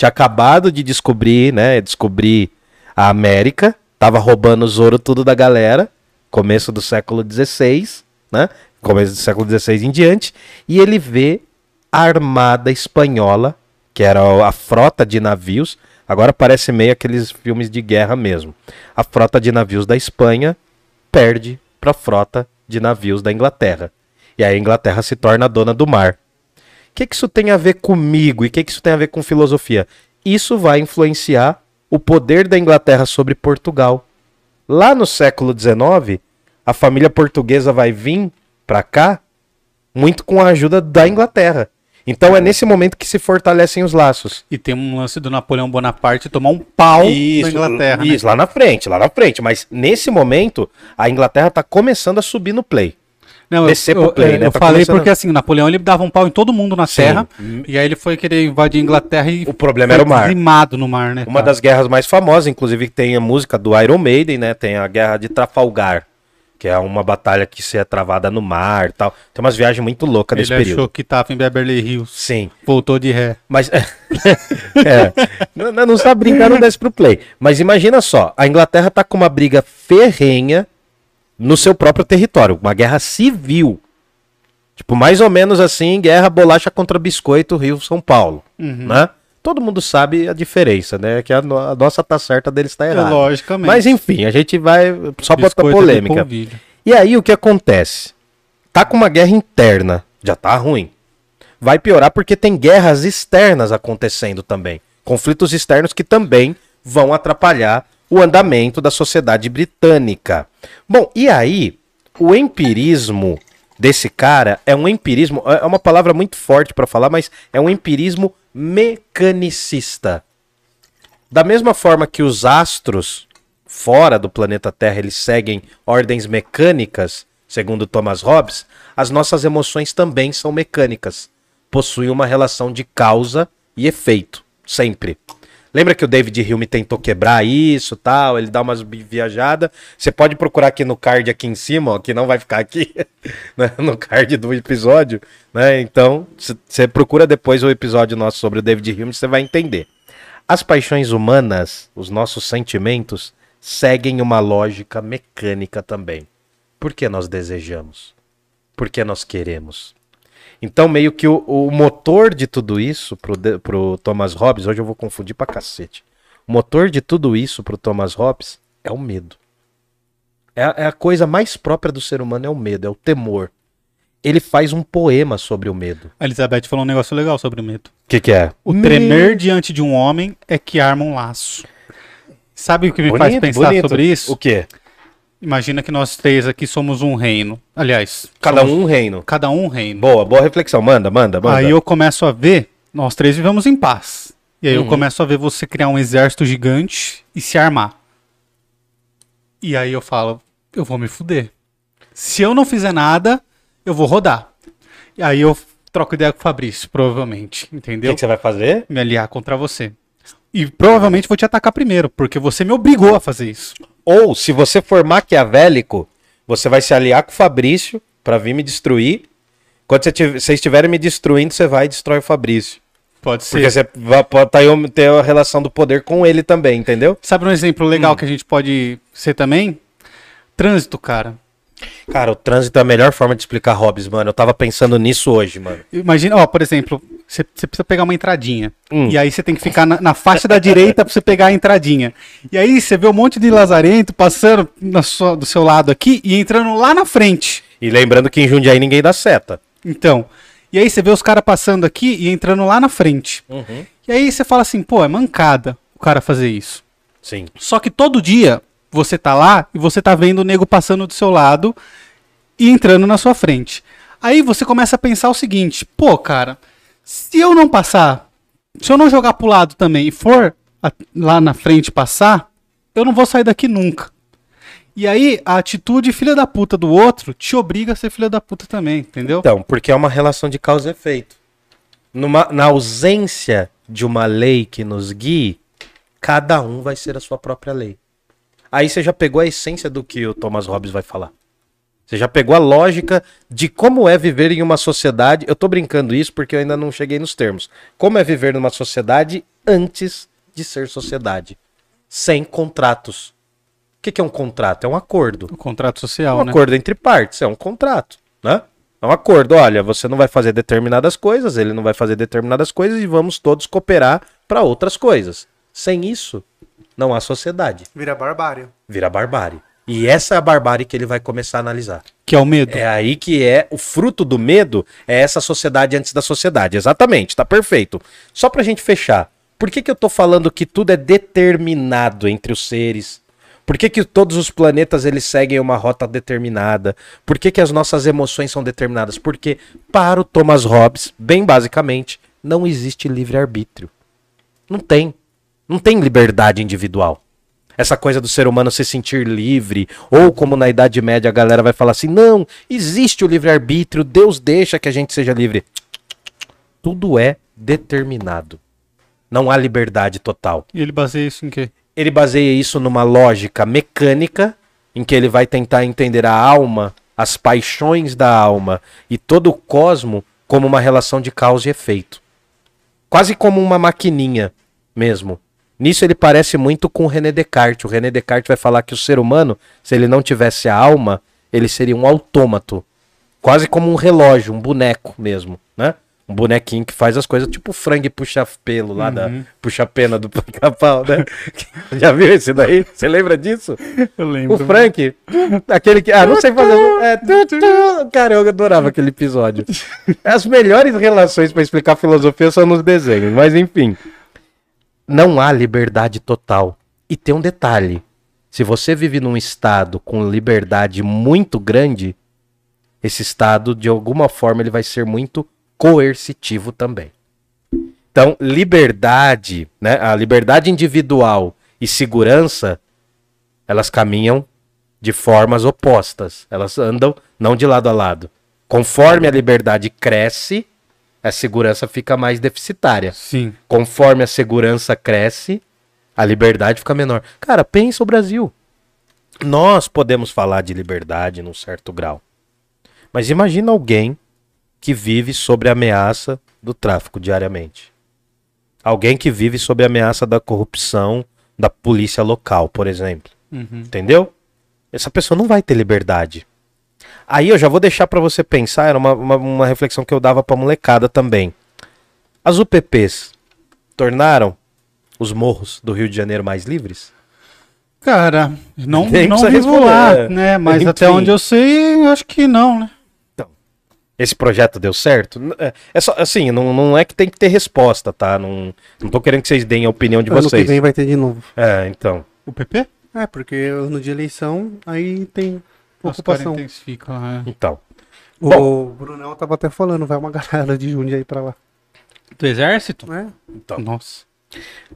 tinha acabado de descobrir, né? Descobrir a América. Tava roubando os ouro tudo da galera. Começo do século XVI, né? Começo do século XVI em diante. E ele vê a armada espanhola, que era a frota de navios. Agora parece meio aqueles filmes de guerra mesmo. A frota de navios da Espanha perde para a frota de navios da Inglaterra. E aí a Inglaterra se torna dona do mar. O que, que isso tem a ver comigo e o que, que isso tem a ver com filosofia? Isso vai influenciar o poder da Inglaterra sobre Portugal. Lá no século XIX, a família portuguesa vai vir para cá muito com a ajuda da Inglaterra. Então é nesse momento que se fortalecem os laços. E tem um lance do Napoleão Bonaparte tomar um pau isso, da Inglaterra. Né? Isso, né? lá na frente, lá na frente. Mas nesse momento, a Inglaterra está começando a subir no play. Não, descer eu, pro play, eu, né? Eu tá falei porque assim, Napoleão ele dava um pau em todo mundo na Sim. terra, e aí ele foi querer invadir a Inglaterra e o problema era o mar. Limado no mar, né? Uma cara? das guerras mais famosas, inclusive tem a música do Iron Maiden, né? Tem a Guerra de Trafalgar, que é uma batalha que se é travada no mar, tal. Tem umas viagens muito loucas nesse período. Ele achou que tava em Beverly Hills. Sim. Voltou de ré. Mas é, não, não sabe brincar, não desce pro play. Mas imagina só, a Inglaterra tá com uma briga ferrenha no seu próprio território, uma guerra civil Tipo, mais ou menos assim, guerra bolacha contra biscoito Rio-São Paulo, uhum. né? Todo mundo sabe a diferença, né? Que a, no a nossa tá certa, deles tá errada. É, logicamente. Mas enfim, a gente vai só botar é polêmica. E aí o que acontece? Tá com uma guerra interna, já tá ruim. Vai piorar porque tem guerras externas acontecendo também. Conflitos externos que também vão atrapalhar o andamento da sociedade britânica. Bom, e aí o empirismo desse cara é um empirismo, é uma palavra muito forte para falar, mas é um empirismo mecanicista. Da mesma forma que os astros fora do planeta Terra eles seguem ordens mecânicas, segundo Thomas Hobbes, as nossas emoções também são mecânicas, possuem uma relação de causa e efeito, sempre. Lembra que o David Hume tentou quebrar isso tal? Ele dá umas viajadas. Você pode procurar aqui no card aqui em cima, ó, que não vai ficar aqui, né, no card do episódio. Né? Então, você procura depois o episódio nosso sobre o David Hume, você vai entender. As paixões humanas, os nossos sentimentos, seguem uma lógica mecânica também. Por que nós desejamos? Por que nós queremos? Então, meio que o, o motor de tudo isso pro, pro Thomas Hobbes, hoje eu vou confundir pra cacete. O motor de tudo isso pro Thomas Hobbes é o medo. É, é a coisa mais própria do ser humano, é o medo, é o temor. Ele faz um poema sobre o medo. A Elizabeth falou um negócio legal sobre o medo. O que, que é? O tremer diante de um homem é que arma um laço. Sabe o que me faz pensar bonito. sobre isso? O quê? Imagina que nós três aqui somos um reino. Aliás, Cada somos um um reino. cada um reino. Boa, boa reflexão. Manda, manda, manda. Aí eu começo a ver, nós três vivemos em paz. E aí eu Uhum. começo a ver você criar um exército gigante e se armar. E aí eu falo, eu vou me fuder. Se eu não fizer nada, eu vou rodar. E aí eu troco ideia com o Fabrício, provavelmente, O entendeu? que, que você vai fazer? Me aliar contra você. E provavelmente vou te atacar primeiro, porque você me obrigou a fazer isso. Ou, se você for maquiavélico, você vai se aliar com o Fabrício pra vir me destruir. Quando você vocês estiverem me destruindo, você vai e destrói o Fabrício. Pode ser. Porque você vai, pode tá ter a relação do poder com ele também, entendeu? Sabe um exemplo Hum. legal que a gente pode ser também? Trânsito, cara. Cara, o trânsito é a melhor forma de explicar Hobbes, mano. Eu tava pensando nisso hoje, mano. Imagina, ó, por exemplo, você precisa pegar uma entradinha. Hum. E aí você tem que ficar na, na faixa da direita pra você pegar a entradinha. E aí você vê um monte de lazarento passando na sua- do seu lado aqui e entrando lá na frente. E lembrando que em Jundiaí ninguém dá seta. Então. E aí você vê os caras passando aqui e entrando lá na frente. Uhum. E aí você fala assim, pô, é mancada o cara fazer isso. Sim. Só que todo dia você tá lá e você tá vendo o nego passando do seu lado e entrando na sua frente. Aí você começa a pensar o seguinte: pô, cara, se eu não passar, se eu não jogar pro lado também e for a- lá na frente passar, eu não vou sair daqui nunca. E aí a atitude filha da puta do outro te obriga a ser filha da puta também, entendeu? Então, porque é uma relação de causa e efeito. Numa- na ausência de uma lei que nos guie, cada um vai ser a sua própria lei. Aí você já pegou a essência do que o Thomas Hobbes vai falar. Você já pegou a lógica de como é viver em uma sociedade. Eu tô brincando isso porque eu ainda não cheguei nos termos. Como é viver numa sociedade antes de ser sociedade. Sem contratos. O que, que é um contrato? É um acordo. O contrato social, um né? acordo entre partes, é um contrato, né? É um acordo, olha, você não vai fazer determinadas coisas, ele não vai fazer determinadas coisas e vamos todos cooperar para outras coisas. Sem isso, não há sociedade, Vira barbárie. vira barbárie. E essa é a barbárie que ele vai começar a analisar. Que é o medo. É aí que é o fruto do medo, é essa sociedade antes da sociedade. Exatamente, tá perfeito. Só pra gente fechar, por que, que eu tô falando que tudo é determinado entre os seres? Por que, que todos os planetas eles seguem uma rota determinada? Por que, que as nossas emoções são determinadas? Porque, para o Thomas Hobbes, bem basicamente, não existe livre-arbítrio. Não tem. Não tem liberdade individual. Essa coisa do ser humano se sentir livre, ou como na Idade Média a galera vai falar assim: não, existe o livre-arbítrio, Deus deixa que a gente seja livre. Tudo é determinado. Não há liberdade total. E ele baseia isso em quê? Ele baseia isso numa lógica mecânica, em que ele vai tentar entender a alma, as paixões da alma e todo o cosmo como uma relação de causa e efeito. Quase como uma maquininha mesmo. Nisso ele parece muito com o René Descartes. O René Descartes vai falar que o ser humano, se ele não tivesse a alma, ele seria um autômato. Quase como um relógio, um boneco mesmo, né? Um bonequinho que faz as coisas tipo o frango puxa pelo lá da puxa pena do pica-pau, né? Já viu esse daí? Você lembra disso? Eu O lembro. Frank, aquele que. Ah, não sei fazer. É. Cara, eu adorava aquele episódio. As melhores relações pra explicar filosofia são nos desenhos, mas enfim. Não há liberdade total. E tem um detalhe: se você vive num estado com liberdade muito grande, esse estado, de alguma forma, ele vai ser muito coercitivo também. Então, liberdade, né? A liberdade individual e segurança elas caminham de formas opostas. Elas andam não de lado a lado. Conforme a liberdade cresce, a segurança fica mais deficitária. Sim. Conforme a segurança cresce, a liberdade fica menor. Cara, pensa o Brasil. Nós podemos falar de liberdade num certo grau. Mas imagina alguém que vive sob a ameaça do tráfico diariamente. Alguém que vive sob a ameaça da corrupção da polícia local, por exemplo. Uhum. Entendeu? Essa pessoa não vai ter liberdade. Aí eu já vou deixar pra você pensar, era uma, uma, uma reflexão que eu dava pra molecada também. As UPPs tornaram os morros do Rio de Janeiro mais livres? Cara, não, Nem não é. né? Mas Enfim. até onde eu sei, eu acho que não, né? Esse projeto deu certo? É, é só, assim, não, não é que tem que ter resposta, tá? Não, não tô querendo que vocês deem a opinião de ano que vocês. vem vai ter de novo. É, então. O PP? É, porque ano de eleição, aí tem ocupação. intensificam lá. é. Então. O Brunão tava até falando, vai uma galera de Jundiaí pra lá. Do exército? É? então. Nossa.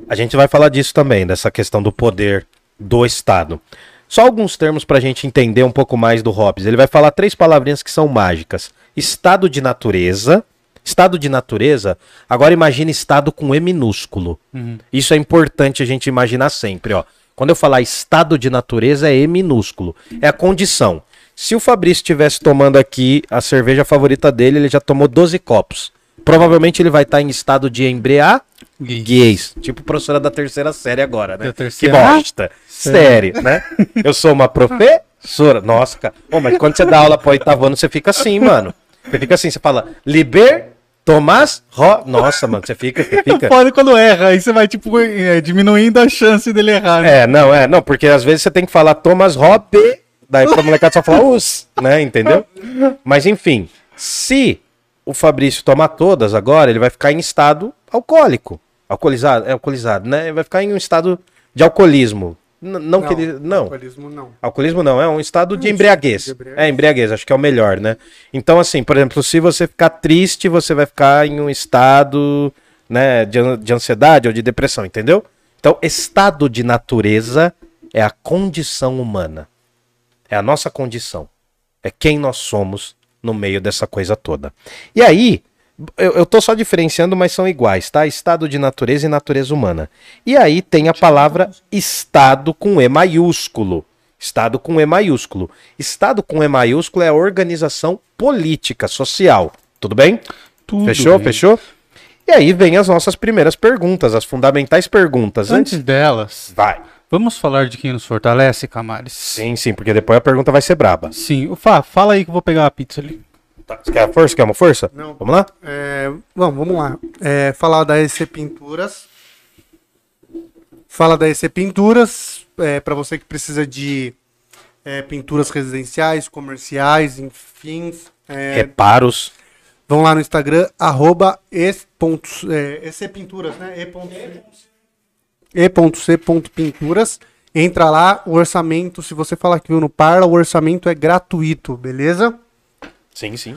A gente vai falar disso também, dessa questão do poder do Estado. Só alguns termos pra gente entender um pouco mais do Hobbes. Ele vai falar três palavrinhas que são mágicas: estado de natureza. Estado de natureza, agora imagine estado com E minúsculo. Uhum. Isso é importante a gente imaginar sempre, ó. Quando eu falar estado de natureza é E minúsculo. É a condição. Se o Fabrício estivesse tomando aqui a cerveja favorita dele, ele já tomou 12 copos. Provavelmente ele vai estar em estado de embriaguez. Tipo professora da terceira série agora, né? Da Que terceira? bosta. Sério, né? Eu sou uma professora. Nossa, cara. Ô, mas quando você dá aula pro oitavo ano, você fica assim, mano. Você fica assim, você fala, liber, Tomás, ro... Nossa, mano, você fica, você fica... Pode quando erra, aí você vai, tipo, é, diminuindo a chance dele errar, né? É, não, é, não, porque às vezes você tem que falar Thomas Hoppe, daí pra molecada só falar us, né, entendeu? Mas enfim, se o Fabrício tomar todas agora, ele vai ficar em estado alcoólico. Alcoolizado, é alcoolizado, né? Ele vai ficar em um estado de alcoolismo. Não, que ele. Não. Alcoolismo não. Alcoolismo não, é um estado de embriaguez. de embriaguez. É, embriaguez, acho que é o melhor, né? Então, assim, por exemplo, se você ficar triste, você vai ficar em um estado né, de, de ansiedade ou de depressão, entendeu? Então, estado de natureza é a condição humana. É a nossa condição. É quem nós somos no meio dessa coisa toda. E aí, eu, eu tô só diferenciando, mas são iguais, tá? Estado de natureza e natureza humana. E aí tem a palavra Estado com E maiúsculo. Estado com E maiúsculo. Estado com E maiúsculo é a organização política, social. Tudo bem? Tudo fechou? bem. Fechou? E aí vem as nossas primeiras perguntas, as fundamentais perguntas. Antes Antes. delas, Vai. vamos falar de quem nos fortalece, Camares? Sim, sim, porque depois a pergunta vai ser braba. Sim. Fá, fala aí que eu vou pegar a pizza ali. Você quer a força? Quer uma força? Não. Vamos lá? É, vamos, vamos lá. É, falar da EC Pinturas. Fala da EC Pinturas, é, para você que precisa de é, pinturas residenciais, comerciais, enfim. É, Reparos. vão lá no Instagram, arroba es pontos- é, EC Pinturas, né? E.C.pinturas. Entra lá, o orçamento, se você falar que viu no Parla, o orçamento é gratuito, beleza? Sim, sim.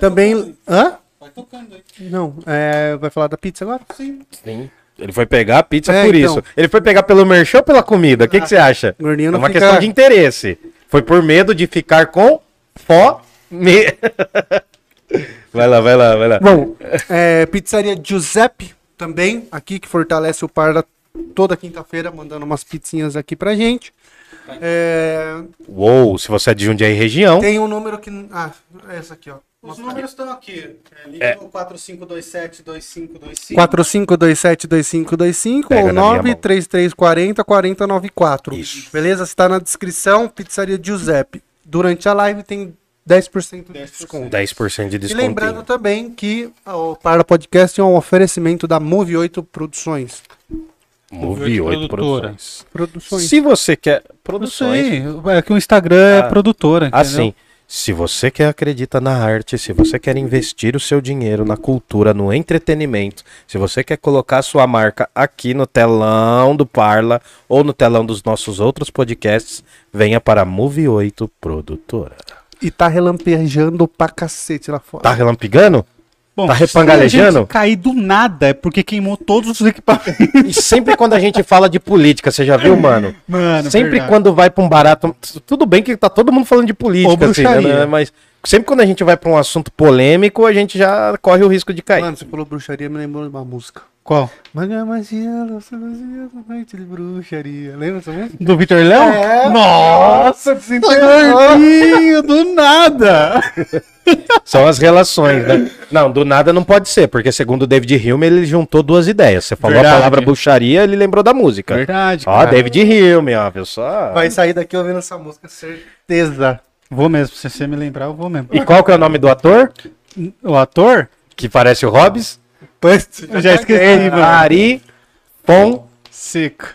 Também. Hã? Vai tocando aí. Não, é, vai falar da pizza agora? Sim. Sim. Ele foi pegar a pizza É, por então. isso. Ele foi pegar pelo merchan ou pela comida? O que, que você acha? Gordinho É não uma fica- questão de interesse. Foi por medo de ficar com fome. vai lá, vai lá, vai lá. Bom, é, pizzaria Giuseppe também, aqui que fortalece o Parla toda quinta-feira, mandando umas pizzinhas aqui pra gente. É, Uou, se você é de Jundiaí região. tem um número que. Ah, é essa aqui, ó. Os números estão aqui. É, liga no 4527-2525. 45272525 Pega ou na minha mão. 93340 4094. Isso. Beleza? Está na descrição, pizzaria Giuseppe. Durante a live tem 10% de 10%. desconto. 10% de E desconto. lembrando também que o Parla Podcast é um oferecimento da Move 8 Produções. Move 8 Produtora. produções. Produções. Se você quer. Produções. sei. É que o Instagram é Ah, produtora. entendeu? Assim, se você quer acredita na arte, se você quer investir o seu dinheiro na cultura, no entretenimento, se você quer colocar a sua marca aqui no telão do Parla ou no telão dos nossos outros podcasts, venha para a Move 8 Produtora. E tá relampejando pra cacete lá fora. Tá relampigando? Bom, Tá se a repangalejando? gente cair do nada é porque queimou todos os equipamentos. E sempre quando a gente fala de política, você já viu, mano? Mano, sempre verdade. quando vai pra um barato. Tudo bem que tá todo mundo falando de política, assim, bruxaria. né? Mas sempre quando a gente vai pra um assunto polêmico, a gente já corre o risco de cair. Mano, você falou bruxaria, me lembrou de uma música. Qual? Magia, magia, nossa magia, noite de bruxaria. Lembra essa música? Do Vitor Léo? É. Nossa, desenterradinho, do nada. São as relações, né? Não, do nada não pode ser, porque segundo o David Hume, ele juntou duas ideias. Você falou Verdade. a palavra bruxaria, ele lembrou da música. Verdade, Ó, cara. David Hume, ó, viu só? Vai sair daqui ouvindo essa música, certeza. Vou mesmo, se você me lembrar, eu vou mesmo. E qual que é o nome do ator? O ator? Que parece o Hobbes? Eu já esqueci, mano. Ari Fontoura. Seco.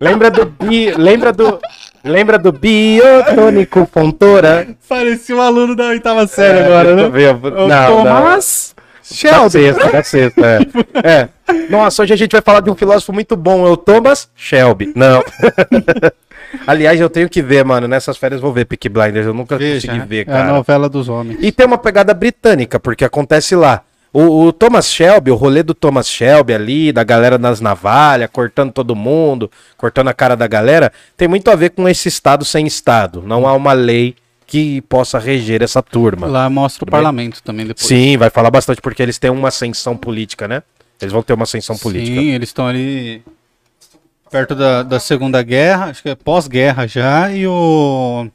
lembra do bi... lembra do lembra do biotônico Fontoura? Parecia um aluno da oitava série agora, né? Não, O não. Tomás Da Shelby. sexta, da sexta, é. é. Nossa, hoje a gente vai falar de um filósofo muito bom, é o Thomas Shelby. Não. Aliás, eu tenho que ver, mano. Nessas férias eu vou ver Peaky Blinders. Eu nunca Veja, consegui ver, é a cara. novela dos homens. E tem uma pegada britânica, porque acontece lá. O, o Thomas Shelby, o rolê do Thomas Shelby ali, da galera nas navalhas, cortando todo mundo, cortando a cara da galera, tem muito a ver com esse Estado sem Estado. Não há uma lei que possa reger essa turma. Lá mostra o Tudo bem? parlamento também depois. Sim, vai falar bastante, porque eles têm uma ascensão política, né? Eles vão ter uma ascensão política. Sim, eles estão ali perto da, da Segunda Guerra, acho que é pós-guerra já, e o,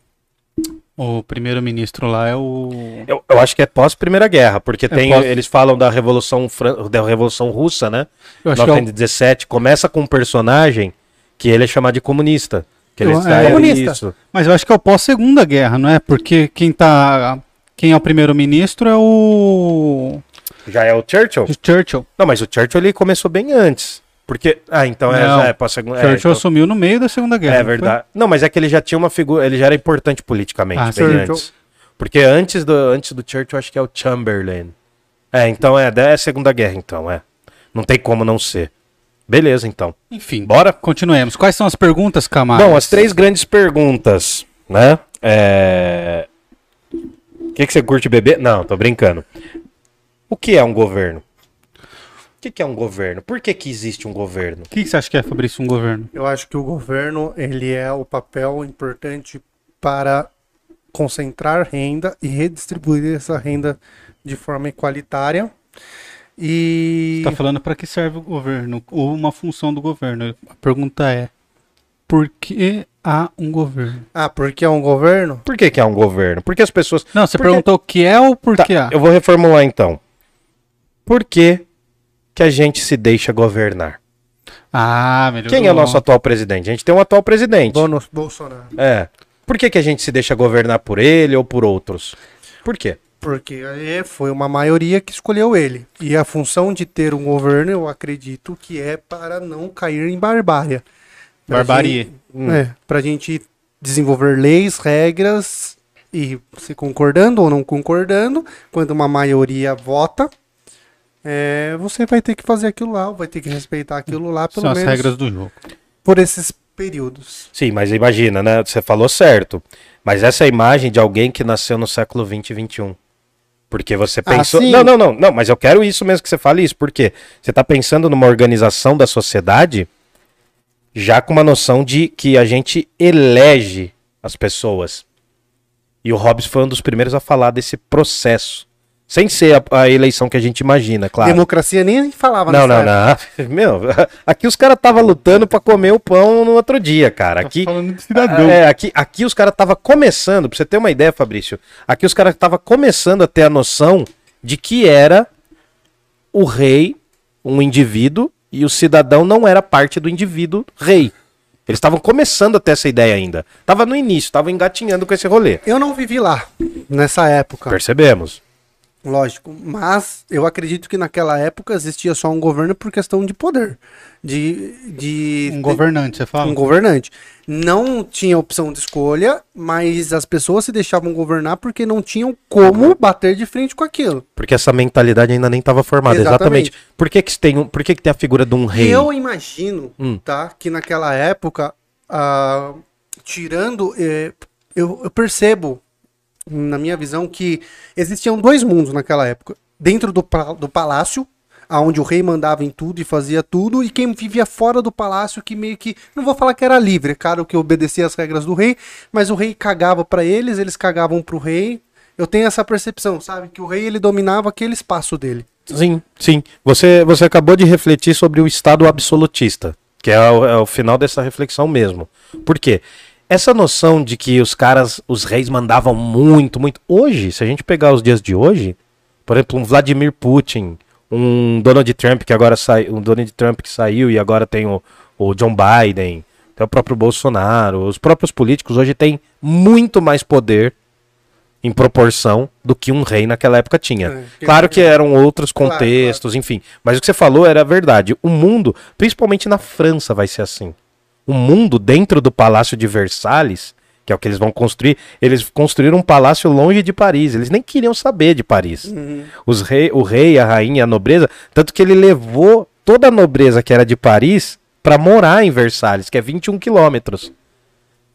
o primeiro-ministro lá é o... Eu, eu acho que é pós Primeira Guerra, porque tem, pós- eles falam da Revolução, Fran- da Revolução Russa, né? Eu acho que é o- 1917. Começa com um personagem que ele é chamado de comunista. Que ele Eu- está é, comunista. isso. Mas eu acho que é o pós-segunda guerra, não é? Porque quem tá... Quem é o primeiro-ministro é o... Já é o Churchill? o Churchill. Não, mas o Churchill ele começou bem antes. Porque. Ah, então é, Não, já é pós segunda. Churchill É, então- assumiu no meio da Segunda Guerra. é verdade. Não, mas é que ele já tinha uma figura. Ele já era importante politicamente, Ah, bem Churchill. antes. Porque antes do, antes do Churchill, acho que é o Chamberlain. É, então é, é Segunda Guerra, então, é. Não tem como não ser. Beleza, então. Enfim, Bora? continuemos. Quais são as perguntas, Camargo? Bom, as três grandes perguntas, né? É... O que, que você curte beber? Não, tô brincando. O que é um governo? O que, que é um governo? Por que, que existe um governo? O que que você acha que é, Fabrício, um governo? Eu acho que o governo ele é o papel importante para concentrar renda e redistribuir essa renda de forma igualitária. E Você tá falando para que serve o governo? Ou uma função do governo? A pergunta é: por que há um governo? ah, porque é um governo? Por que, que é um governo? Porque as pessoas. Não, você Porque- perguntou o que é ou por Tá, que há? eu vou reformular então. Por que, que a gente se deixa governar? Ah, melhor. Quem é o nosso atual presidente? A gente tem um atual presidente. Bolsonaro. É. Por que, que a gente se deixa governar por ele ou por outros? Por quê? Porque é, foi uma maioria que escolheu ele. E a função de ter um governo, eu acredito que é para não cair em barbárie. Pra Barbarie. gente- É, pra gente desenvolver leis, regras e se concordando ou não concordando, quando uma maioria vota, é, você vai ter que fazer aquilo lá, ou vai ter que respeitar aquilo lá, pelo São as menos regras do jogo. por esses períodos. Sim, mas imagina, né? Você falou certo. Mas essa é a imagem de alguém que nasceu no século 20 e 21. Porque você Ah, pensou. sim. não, não, não, não, mas eu quero isso mesmo que você fale isso. Porque você está pensando numa organização da sociedade já com uma noção de que a gente elege as pessoas. E o Hobbes foi um dos primeiros a falar desse processo. Sem ser a, a eleição que a gente imagina, claro. Democracia nem falava Não, não, época. não. Meu, aqui os caras estavam lutando pra comer o pão no outro dia, cara. Aqui, falando de cidadão. é, aqui, aqui os caras estavam começando, pra você ter uma ideia, Fabrício. Aqui os caras estavam começando a ter a noção de que era o rei, um indivíduo, e o cidadão não era parte do indivíduo rei. Eles estavam começando a ter essa ideia ainda. Tava no início, estavam engatinhando com esse rolê. Eu não vivi lá, nessa época. Percebemos. Lógico, mas eu acredito que naquela época existia só um governo por questão de poder, de, de Um governante, você fala? um governante. Não tinha opção de escolha, mas as pessoas se deixavam governar porque não tinham como bater de frente com aquilo. Porque essa mentalidade ainda nem estava formada. Exatamente. Exatamente. Por que, que, tem um, por que, que tem a figura de um rei? Eu imagino, Hum. tá, que naquela época, ah, tirando, eh, eu, eu percebo, na minha visão, que existiam dois mundos naquela época. Dentro do, do palácio, aonde o rei mandava em tudo e fazia tudo, e quem vivia fora do palácio que meio que, não vou falar que era livre, é claro que obedecia às regras do rei, mas o rei cagava para eles, eles cagavam pro rei. Eu tenho essa percepção, sabe, que o rei ele dominava aquele espaço dele. Sim, sim. Você, você acabou de refletir sobre o Estado absolutista, que é o, é o final dessa reflexão mesmo. Por quê? Essa noção de que os caras, os reis mandavam muito, muito. Hoje, se a gente pegar os dias de hoje, por exemplo, um Vladimir Putin, um Donald Trump que agora saiu, um Donald Trump que saiu e agora tem o, o John Biden, tem o próprio Bolsonaro, os próprios políticos hoje têm muito mais poder em proporção do que um rei naquela época tinha. É, claro que eram outros contextos, enfim. Mas o que você falou era verdade. O mundo, principalmente na França, vai ser assim. O mundo dentro do Palácio de Versalhes, que é o que eles vão construir, eles construíram um palácio longe de Paris. Eles nem queriam saber de Paris. Uhum. Os rei, o rei, a rainha, a nobreza, tanto que ele levou toda a nobreza que era de Paris para morar em Versalhes, que é 21 quilômetros.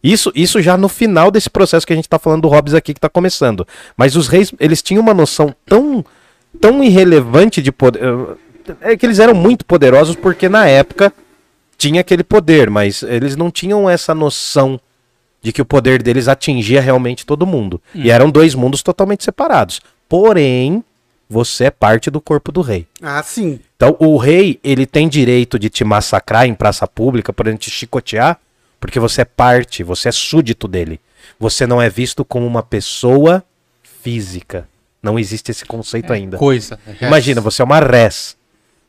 Isso, isso já no final desse processo que a gente está falando do Hobbes aqui que está começando. Mas os reis, eles tinham uma noção tão, tão irrelevante de poder. É que eles eram muito poderosos porque na época tinha aquele poder, mas eles não tinham essa noção de que o poder deles atingia realmente todo mundo. Hum. E eram dois mundos totalmente separados. Porém, você é parte do corpo do rei. Ah, sim. Então, o rei, ele tem direito de te massacrar em praça pública, por exemplo, te chicotear, porque você é parte, você é súdito dele. Você não é visto como uma pessoa física. Não existe esse conceito é ainda. Coisa. Res. Imagina, você é uma res.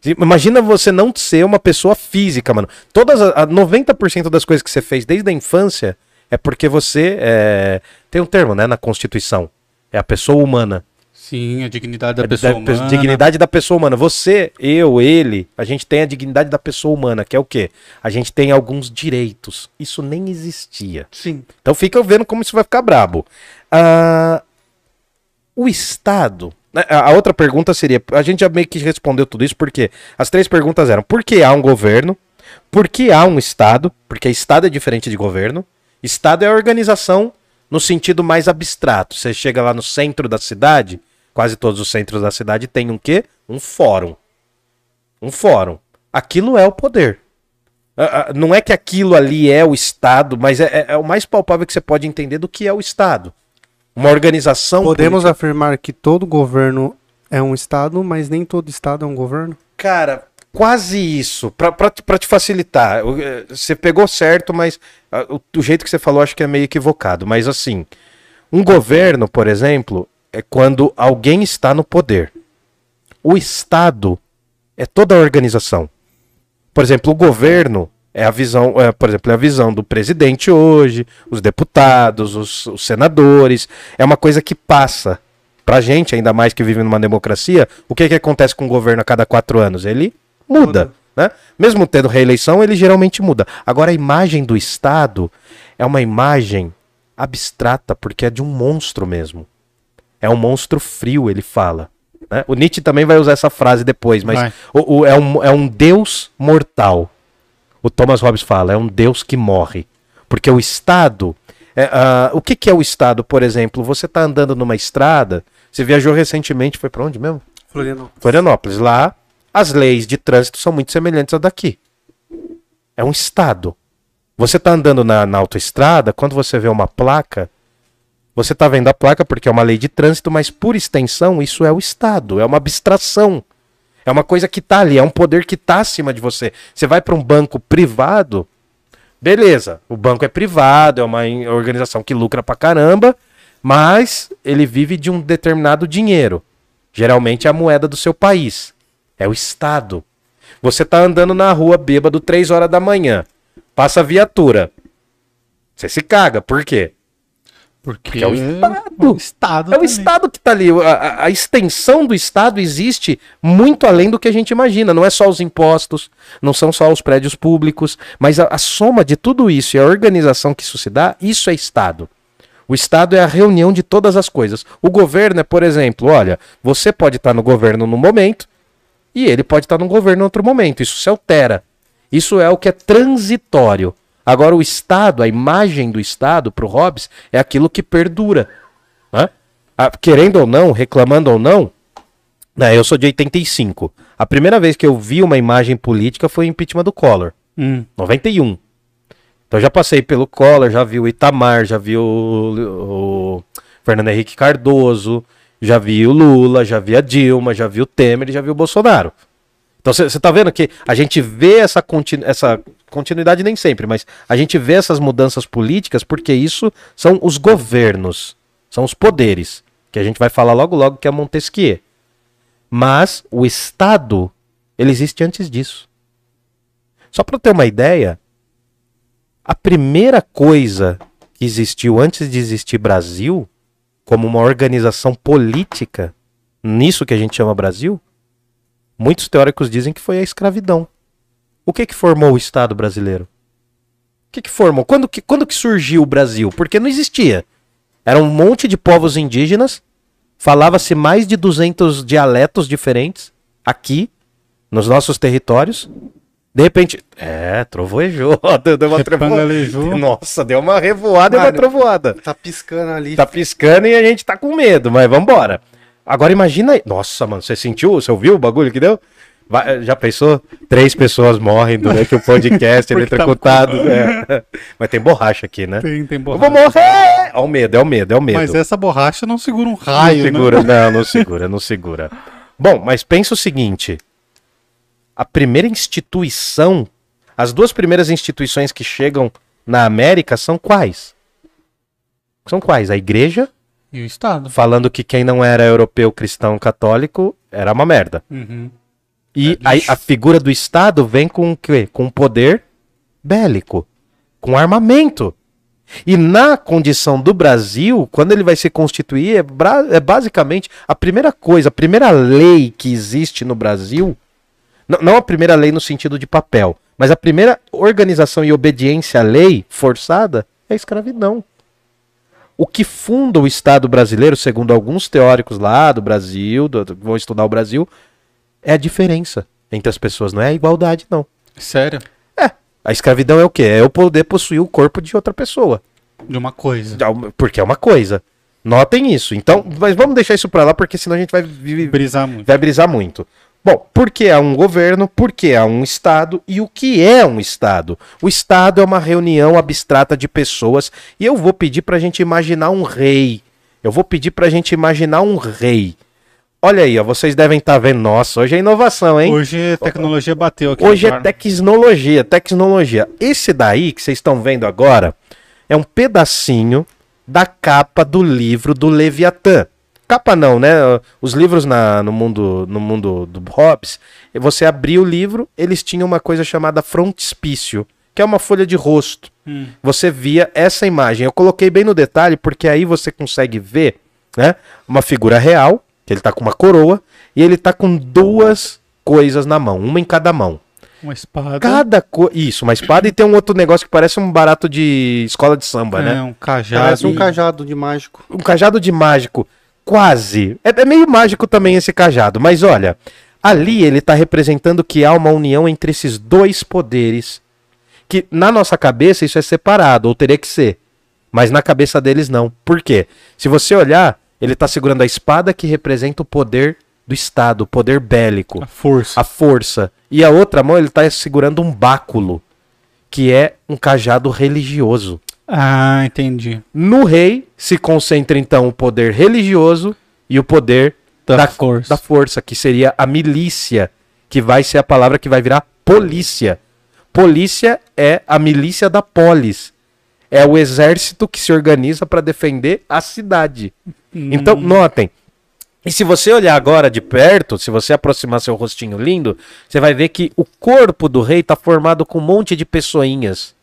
Imagina você não ser uma pessoa física, mano. Todas a, a 90% das coisas que você fez desde a infância é porque você é, tem um termo, né, na Constituição. É a pessoa humana. Sim, a dignidade da pessoa da, humana. Dignidade da pessoa humana. Você, eu, ele, a gente tem a dignidade da pessoa humana, que é o quê? A gente tem alguns direitos. Isso nem existia. Sim. Então fica vendo como isso vai ficar brabo. Ah, o Estado. Né, a outra pergunta seria: a gente já meio que respondeu tudo isso, porque as três perguntas eram: por que há um governo? Por que há um Estado? Porque Estado é diferente de governo. Estado é a organização no sentido mais abstrato. Você chega lá no centro da cidade, quase todos os centros da cidade têm um quê? Um fórum. Um fórum. Aquilo é o poder. Não é que aquilo ali é o Estado, mas é, é, é, o mais palpável que você pode entender do que é o Estado. Uma organização. Podemos política. afirmar que todo governo é um Estado, mas nem todo Estado é um governo? Cara, quase isso. Para te facilitar. Eh, você pegou certo, mas uh, o, o jeito que você falou acho que é meio equivocado. Mas assim, um governo, por exemplo, é quando alguém está no poder. O Estado é toda a organização. Por exemplo, o governo é a visão, é, por exemplo, é a visão do presidente hoje, os deputados, os, os senadores. É uma coisa que passa. Pra gente, ainda mais que vive numa democracia, o que, que acontece com o governo a cada quatro anos? Ele muda. Né? Mesmo tendo reeleição, ele geralmente muda. Agora, a imagem do Estado é uma imagem abstrata, porque é de um monstro mesmo. É um monstro frio, ele fala. Né? O Nietzsche também vai usar essa frase depois, mas o, o, é, um, é um deus mortal. O Thomas Hobbes fala, é um deus que morre. Porque o Estado. É, uh, o que, que, é o Estado, por exemplo? Você está andando numa estrada, você viajou recentemente, foi para onde mesmo? Florianópolis. Florianópolis. Lá, as leis de trânsito são muito semelhantes à daqui. É um Estado. Você está andando na, na autoestrada, quando você vê uma placa, você está vendo a placa porque é uma lei de trânsito, mas por extensão isso é o Estado, é uma abstração. É uma coisa que está ali, é um poder que está acima de você. Você vai para um banco privado, beleza, o banco é privado, é uma organização que lucra pra caramba, mas ele vive de um determinado dinheiro. Geralmente é a moeda do seu país. É o Estado. Você está andando na rua bêbado 3 horas da manhã. Passa a viatura. Você se caga. Por quê? Porque, Porque é o Estado. O Estado é o Estado que está ali. A, a, extensão do Estado existe muito além do que a gente imagina. Não é só os impostos, não são só os prédios públicos, mas a, a soma de tudo isso e a organização que isso se dá, isso é Estado. O Estado é a reunião de todas as coisas. O governo é, por exemplo, olha, você pode estar no governo no momento e ele pode estar no governo em outro momento. Isso se altera. Isso é o que é transitório. Agora, o Estado, a imagem do Estado para o Hobbes é aquilo que perdura. Né? Ah, querendo ou não, reclamando ou não, né, eu sou de 85. A primeira vez que eu vi uma imagem política foi o impeachment do Collor, Hum. 91. Então já passei pelo Collor, já vi o Itamar, já vi o, o Fernando Henrique Cardoso, já vi o Lula, já vi a Dilma, já vi o Temer e já vi o Bolsonaro. Então você tá vendo que a gente vê essa, essa continuidade nem sempre, mas a gente vê essas mudanças políticas porque isso são os governos, são os poderes, que a gente vai falar logo logo que é Montesquieu. Mas o Estado, ele existe antes disso. Só para ter uma ideia, a primeira coisa que existiu antes de existir Brasil, como uma organização política, nisso que a gente chama Brasil, muitos teóricos dizem que foi a escravidão. O que que formou o Estado brasileiro? O que que formou? Quando que, quando que surgiu o Brasil? Porque não existia. Era um monte de povos indígenas, falava-se mais de 200 dialetos diferentes aqui, nos nossos territórios. De repente, é, trovoejou, deu uma trovoada. Repangalejou. Nossa, deu uma revoada e uma trovoada. Tá piscando ali. Tá piscando e a gente tá com medo, mas vambora. Agora imagina aí. Nossa, mano, você sentiu? Você ouviu o bagulho que deu? Vai- já pensou? Três pessoas morrem durante o podcast tá eletrocutados. é. Mas tem borracha aqui, né? Tem, tem Eu borracha. vou morrer! É o medo, é o medo, é o medo. Mas essa borracha não segura um não raio, segura, né? não, não segura, não segura. Bom, mas pensa o seguinte: a primeira instituição, as duas primeiras instituições que chegam na América são quais? São quais? A igreja, E o Estado. falando que quem não era europeu, cristão, católico, era uma merda. Uhum. E É a, a figura do Estado vem com o quê? Com poder bélico, com armamento. E na condição do Brasil, quando ele vai se constituir, é, é basicamente a primeira coisa, a primeira lei que existe no Brasil, não a primeira lei no sentido de papel, mas a primeira organização e obediência à lei forçada é a escravidão. O que funda o Estado brasileiro, segundo alguns teóricos lá do Brasil, do- que vão estudar o Brasil, é a diferença entre as pessoas, não é a igualdade, não. Sério? É. A escravidão é o quê? É eu poder possuir o corpo de outra pessoa. De uma coisa. Porque é uma coisa. Notem isso. Então, mas vamos deixar isso pra lá, porque senão a gente vai, Brisar muito. vai brisar muito. Bom, por que há um governo? Por que há um Estado? E o que é um Estado? O Estado é uma reunião abstrata de pessoas e eu vou pedir pra gente imaginar um rei. Eu vou pedir pra gente imaginar um rei. Olha aí, ó, vocês devem estar vendo. Nossa, hoje é inovação, hein? Hoje a tecnologia bateu aqui. Hoje é tecnologia, tecnologia. Esse daí que vocês estão vendo agora é um pedacinho da capa do livro do Leviatã. Capa não, né? Os livros na- no mundo no mundo do Hobbes, você abria o livro, eles tinham uma coisa chamada frontispício, que é uma folha de rosto. Hum. Você via essa imagem. Eu coloquei bem no detalhe porque aí você consegue ver, né, uma figura real, ele tá com uma coroa e ele tá com duas coisas na mão, uma em cada mão. Uma espada. Cada co... Isso, uma espada e tem um outro negócio que parece um barato de escola de samba, é, né? um cajado. Parece um cajado de mágico. Um cajado de mágico. Quase. É, é meio mágico também esse cajado, mas olha, ali ele tá representando que há uma união entre esses dois poderes. Que na nossa cabeça isso é separado, ou teria que ser. Mas na cabeça deles não. Por quê? Se você olhar, ele tá segurando a espada que representa o poder do Estado, o poder bélico A força. a força. E a outra mão ele tá segurando um báculo, que é um cajado religioso. Ah, entendi. No rei se concentra então o poder religioso e o poder Da da, força. da força, que seria a milícia, que vai ser a palavra que vai virar polícia. Polícia é a milícia da polis. É o exército que se organiza para defender a cidade. Então, notem. E se você olhar agora de perto, se você aproximar seu rostinho lindo, você vai ver que o corpo do rei está formado com um monte de pessoinhas.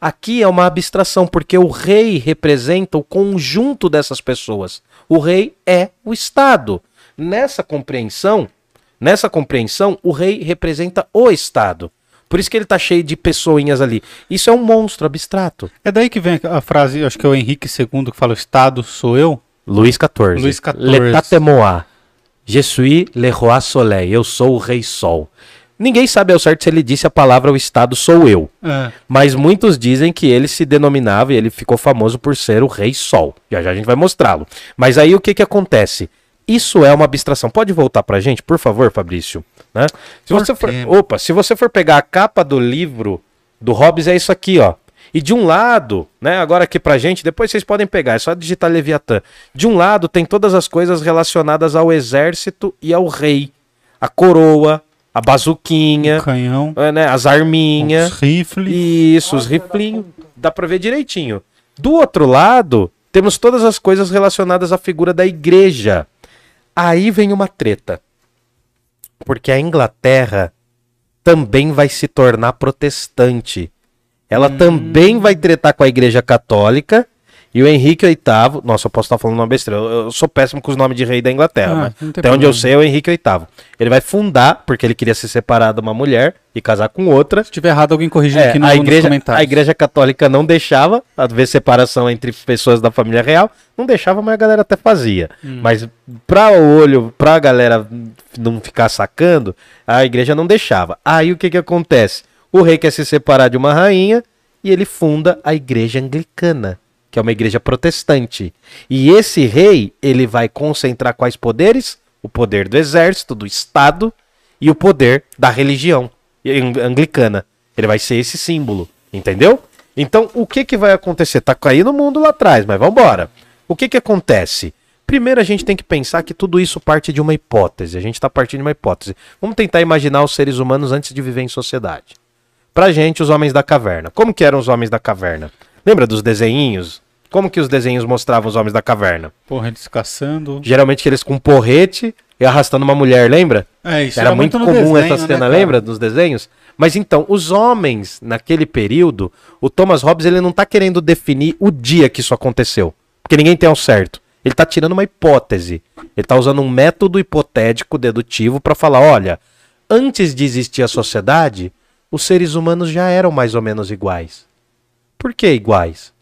Aqui é uma abstração, porque o rei representa o conjunto dessas pessoas. O rei é o Estado. Nessa compreensão, nessa compreensão, o rei representa o Estado. Por isso que ele tá cheio de pessoinhas ali. Isso é um monstro abstrato. É daí que vem a frase, acho que é o Henrique II que fala: Estado sou eu. Luís XIV. Luís XIV. L'état. Je suis le roi soleil. Eu sou o rei sol. Ninguém sabe ao certo se ele disse a palavra o Estado sou eu. É. Mas muitos dizem que ele se denominava e ele ficou famoso por ser o Rei Sol. Já já a gente vai mostrá-lo. Mas aí o que que acontece? Isso é uma abstração. Pode voltar pra gente, por favor, Fabrício? Né? Se Por você for, quê? opa, se você for pegar a capa do livro do Hobbes, é isso aqui, ó. E de um lado, né, agora aqui pra gente, depois vocês podem pegar, é só digitar Leviatã. De um lado tem todas as coisas relacionadas ao exército e ao rei. A coroa, a bazuquinha, Canhão, é, né, as arminhas. os rifles. Isso, os riflinhos. Dá pra ver direitinho. Do outro lado, temos todas as coisas relacionadas à figura da igreja. Aí vem uma treta. Porque a Inglaterra também vai se tornar protestante. Ela também vai tretar com a igreja católica. E o Henrique VIII. Nossa, eu posso estar falando uma besteira. Eu, eu sou péssimo com os nomes de rei da Inglaterra. Ah, mas até onde eu problema. sei é o Henrique VIII. Ele vai fundar, porque ele queria se separar de uma mulher e casar com outra. Se tiver errado, alguém corrige É, aqui no, a, nos igreja, comentários. a igreja católica não deixava haver separação entre pessoas da família real. Não deixava, mas a galera até fazia. Hum. Mas pra o olho, pra galera não ficar sacando, a igreja não deixava. Aí o que que acontece? O rei quer se separar de uma rainha e ele funda a igreja anglicana, que é uma igreja protestante. E esse rei, ele vai concentrar quais poderes? O poder do exército, do estado e o poder da religião ang- anglicana. Ele vai ser esse símbolo, entendeu? Então, o que que vai acontecer? Tá caindo o mundo lá atrás, mas vamos embora. O que que acontece? Primeiro a gente tem que pensar que tudo isso parte de uma hipótese. A gente está partindo de uma hipótese. Vamos tentar imaginar os seres humanos antes de viver em sociedade. Pra gente, os homens da caverna. Como que eram os homens da caverna? Lembra dos desenhinhos? Como que os desenhos mostravam os homens da caverna? Porra, eles caçando. Geralmente eles com um porrete e arrastando uma mulher, lembra? É, isso Era muito no comum desenho, essa né, cena, cara? lembra dos desenhos? Mas então, os homens naquele período, o Thomas Hobbes ele não tá querendo definir o dia que isso aconteceu, porque ninguém tem ao certo. Ele tá tirando uma hipótese. Ele tá usando um método hipotético dedutivo para falar, olha, antes de existir a sociedade, os seres humanos já eram mais ou menos iguais. Por que iguais?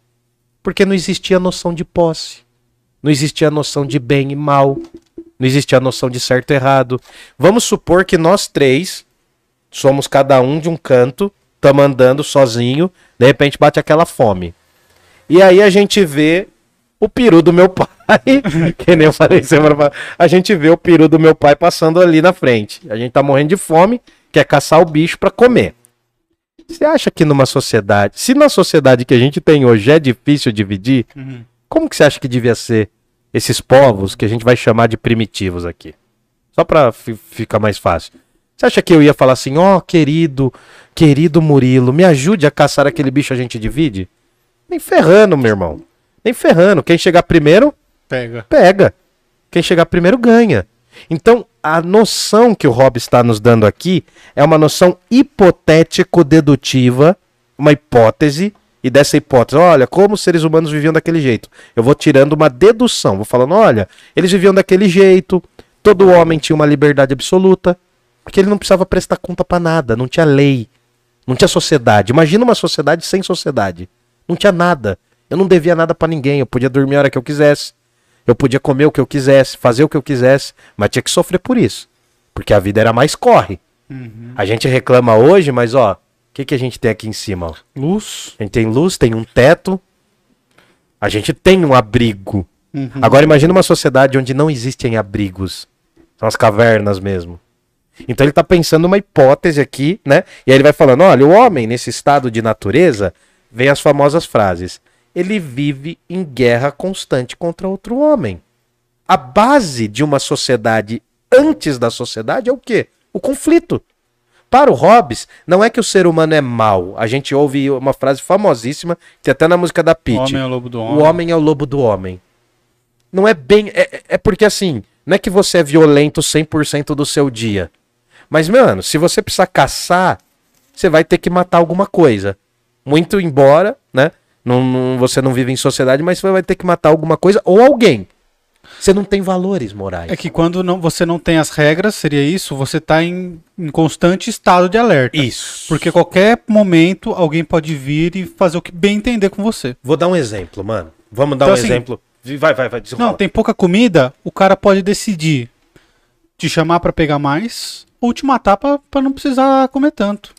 Porque não existia a noção de posse. Não existia a noção de bem e mal. Não existia a noção de certo e errado. Vamos supor que nós três somos cada um de um canto, estamos andando sozinho, de repente bate aquela fome. E aí a gente vê o peru do meu pai, que nem eu falei semana passada, a gente vê o peru do meu pai passando ali na frente. A gente tá morrendo de fome, quer caçar o bicho para comer. Você acha que numa sociedade, se na sociedade que a gente tem hoje é difícil dividir, Uhum. como que você acha que devia ser esses povos que a gente vai chamar de primitivos aqui? Só pra fi- ficar mais fácil. Você acha que eu ia falar assim, ó, querido, querido Murilo, me ajude a caçar aquele bicho a gente divide? Nem ferrando, meu irmão. Nem ferrando. Quem chegar primeiro, Pega. pega. Quem chegar primeiro ganha. Então, a noção que o Hobbes está nos dando aqui é uma noção hipotético-dedutiva, uma hipótese, e dessa hipótese, olha, como os seres humanos viviam daquele jeito. Eu vou tirando uma dedução, vou falando, olha, eles viviam daquele jeito, todo homem tinha uma liberdade absoluta, porque ele não precisava prestar conta para nada, não tinha lei, não tinha sociedade. Imagina uma sociedade sem sociedade. Não tinha nada. Eu não devia nada para ninguém, eu podia dormir a hora que eu quisesse. Eu podia comer o que eu quisesse, fazer o que eu quisesse, mas tinha que sofrer por isso. Porque a vida era mais corre. A gente reclama hoje, mas ó, o que, que a gente tem aqui em cima? ó? Luz. A gente tem luz, tem um teto, a gente tem um abrigo. Uhum. Agora imagina uma sociedade onde não existem abrigos. São as cavernas mesmo. Então ele tá pensando uma hipótese aqui, né? E aí ele vai falando, olha, o homem nesse estado de natureza, vem as famosas frases. Ele vive em guerra constante contra outro homem. A base de uma sociedade antes da sociedade é o quê? O conflito. Para o Hobbes, não é que o ser humano é mau. A gente ouve uma frase famosíssima, que até na música da O Pitty. homem é o lobo do homem. O homem é o lobo do homem. Não é bem. É, é porque assim, não é que você é violento 100% do seu dia. Mas, mano, se você precisar caçar, você vai ter que matar alguma coisa. Muito embora, né? Não, não- você não vive em sociedade, mas você vai ter que matar alguma coisa ou alguém. Você não tem valores morais. É que quando não, você não tem as regras, seria isso, você tá em, em constante estado de alerta. Isso. Porque qualquer momento alguém pode vir e fazer o que bem entender com você. Vou dar um exemplo, mano. Vamos dar Então, um assim, exemplo. Vai, vai, vai. desenrola. Não, tem pouca comida, o cara pode decidir te chamar pra pegar mais ou te matar pra não precisar comer tanto.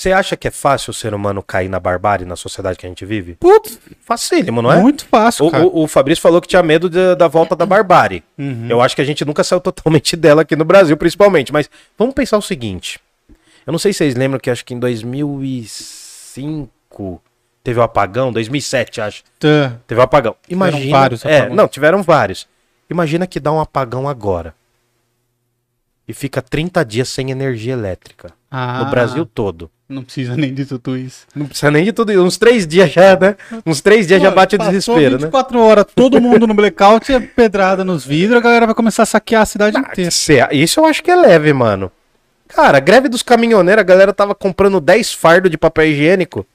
Você acha que é fácil o ser humano cair na barbárie na sociedade que a gente vive? Putz, Facílimo, não é? muito fácil, O, cara. o, o Fabrício falou que tinha medo de- da volta da barbárie. Uhum. Eu acho que a gente nunca saiu totalmente dela aqui no Brasil, principalmente. Mas vamos pensar o seguinte. Eu não sei se vocês lembram que acho que em 2005 teve o apagão, 2007 acho. Tá. Teve um apagão. Imagina. vários é, apagões. não, tiveram vários. Imagina que dá um apagão agora. E fica 30 dias sem energia elétrica. Ah, No Brasil todo. Não precisa nem de tudo isso. Não precisa nem de tudo isso. Uns três dias já, né? Uns três dias já Pô, bate o desespero, né? 24 horas, todo mundo no blackout, é pedrada nos vidros, a galera vai começar a saquear a cidade inteira. Cê- Isso eu acho que é leve, mano. Cara, a greve dos caminhoneiros, a galera tava comprando 10 fardos de papel higiênico.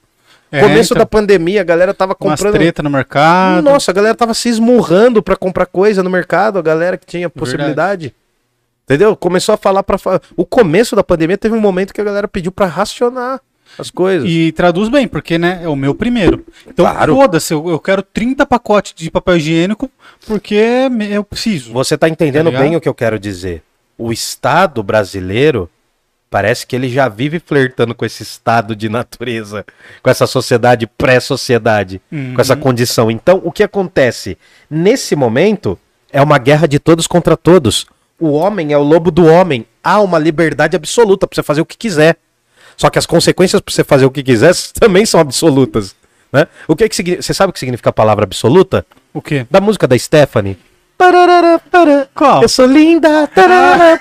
É, Começo então, da pandemia, a galera tava umas comprando. treta no mercado. Nossa, a galera tava se esmurrando pra comprar coisa no mercado, a galera que tinha possibilidade. Entendeu? Começou a falar pra. fa- O começo da pandemia teve um momento que a galera pediu pra racionar as coisas. E traduz bem, porque, né, é o meu primeiro. Então, Claro. foda-se, eu, eu quero 30 pacotes de papel higiênico, porque eu preciso. Você tá entendendo Tá bem o que eu quero dizer. O Estado brasileiro parece que ele já vive flertando com esse estado de natureza, com essa sociedade pré-sociedade, Uhum. com essa condição. Então, o que acontece? Nesse momento, é uma guerra de todos contra todos. O homem é o lobo do homem. Há uma liberdade absoluta pra você fazer o que quiser. Só que as consequências pra você fazer o que quiser também são absolutas. Né? O que que signi- Você sabe o que significa a palavra absoluta? O quê? Da música da Stephanie. Pararara, para. Qual? Eu sou linda, para,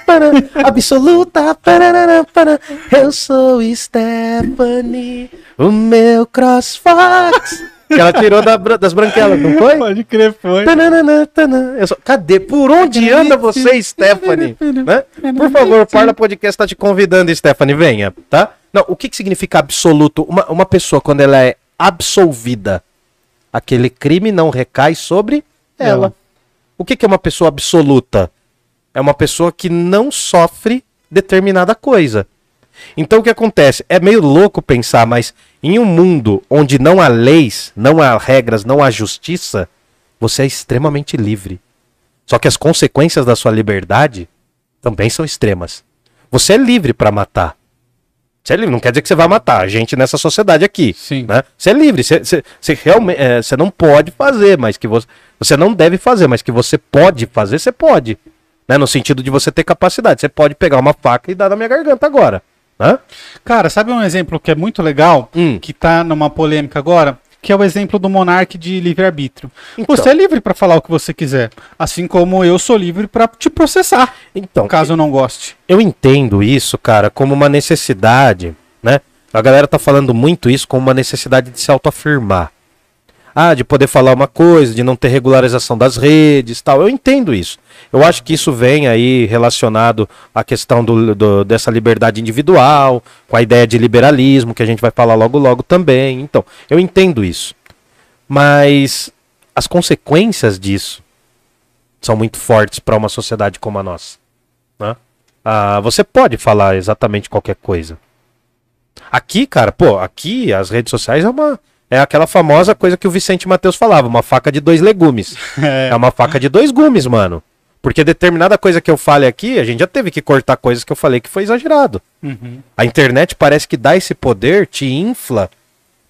absoluta, pararara, para. Eu sou Stephanie, o meu crossfox. Que ela tirou da das branquelas, não foi? Pode crer, foi. Tananana, tanã. Eu sou- Cadê? Por onde anda você, Stephanie? Né? Por favor, o Parla Podcast tá te convidando, Stephanie, venha, tá? Não, o que, que significa absoluto? Uma, uma pessoa, quando ela é absolvida, aquele crime não recai sobre ela. Ela. O que, que é uma pessoa absoluta? É uma pessoa que não sofre determinada coisa. Então o que acontece? É meio louco pensar, mas em um mundo onde não há leis, não há regras, não há justiça, você é extremamente livre. Só que as consequências da sua liberdade também são extremas. Você é livre para matar. Você é livre, não quer dizer que você vai matar a gente nessa sociedade aqui. Sim. Né? Você é livre, você, você, você realmente, é, você não pode fazer, mas que você, você não deve fazer, mas que você pode fazer, você pode. Né? No sentido de você ter capacidade. Você pode pegar uma faca e dar na minha garganta agora. Né? Cara, sabe um exemplo que é muito legal, Hum. que tá numa polêmica agora? Que é o exemplo do monarca de livre-arbítrio. Então. Você é livre pra falar o que você quiser, assim como eu sou livre pra te processar, Então, caso eu não goste. eu entendo isso, cara, como uma necessidade, né? A galera tá falando muito isso como uma necessidade de se autoafirmar. Ah, de poder falar uma coisa, de não ter regularização das redes, tal. Eu entendo isso. Eu acho que isso vem aí relacionado à questão do, do- dessa liberdade individual, com a ideia de liberalismo, que a gente vai falar logo logo também. Então, eu entendo isso. Mas as consequências disso são muito fortes para uma sociedade como a nossa. né? Ah, você pode falar exatamente qualquer coisa. Aqui, cara, pô, aqui as redes sociais é uma. É aquela famosa coisa que o Vicente Matheus falava, uma faca de dois legumes. É. É uma faca de dois gumes, mano. Porque determinada coisa que eu fale aqui, a gente já teve que cortar coisas que eu falei que foi exagerado. Uhum. A internet parece que dá esse poder, te infla,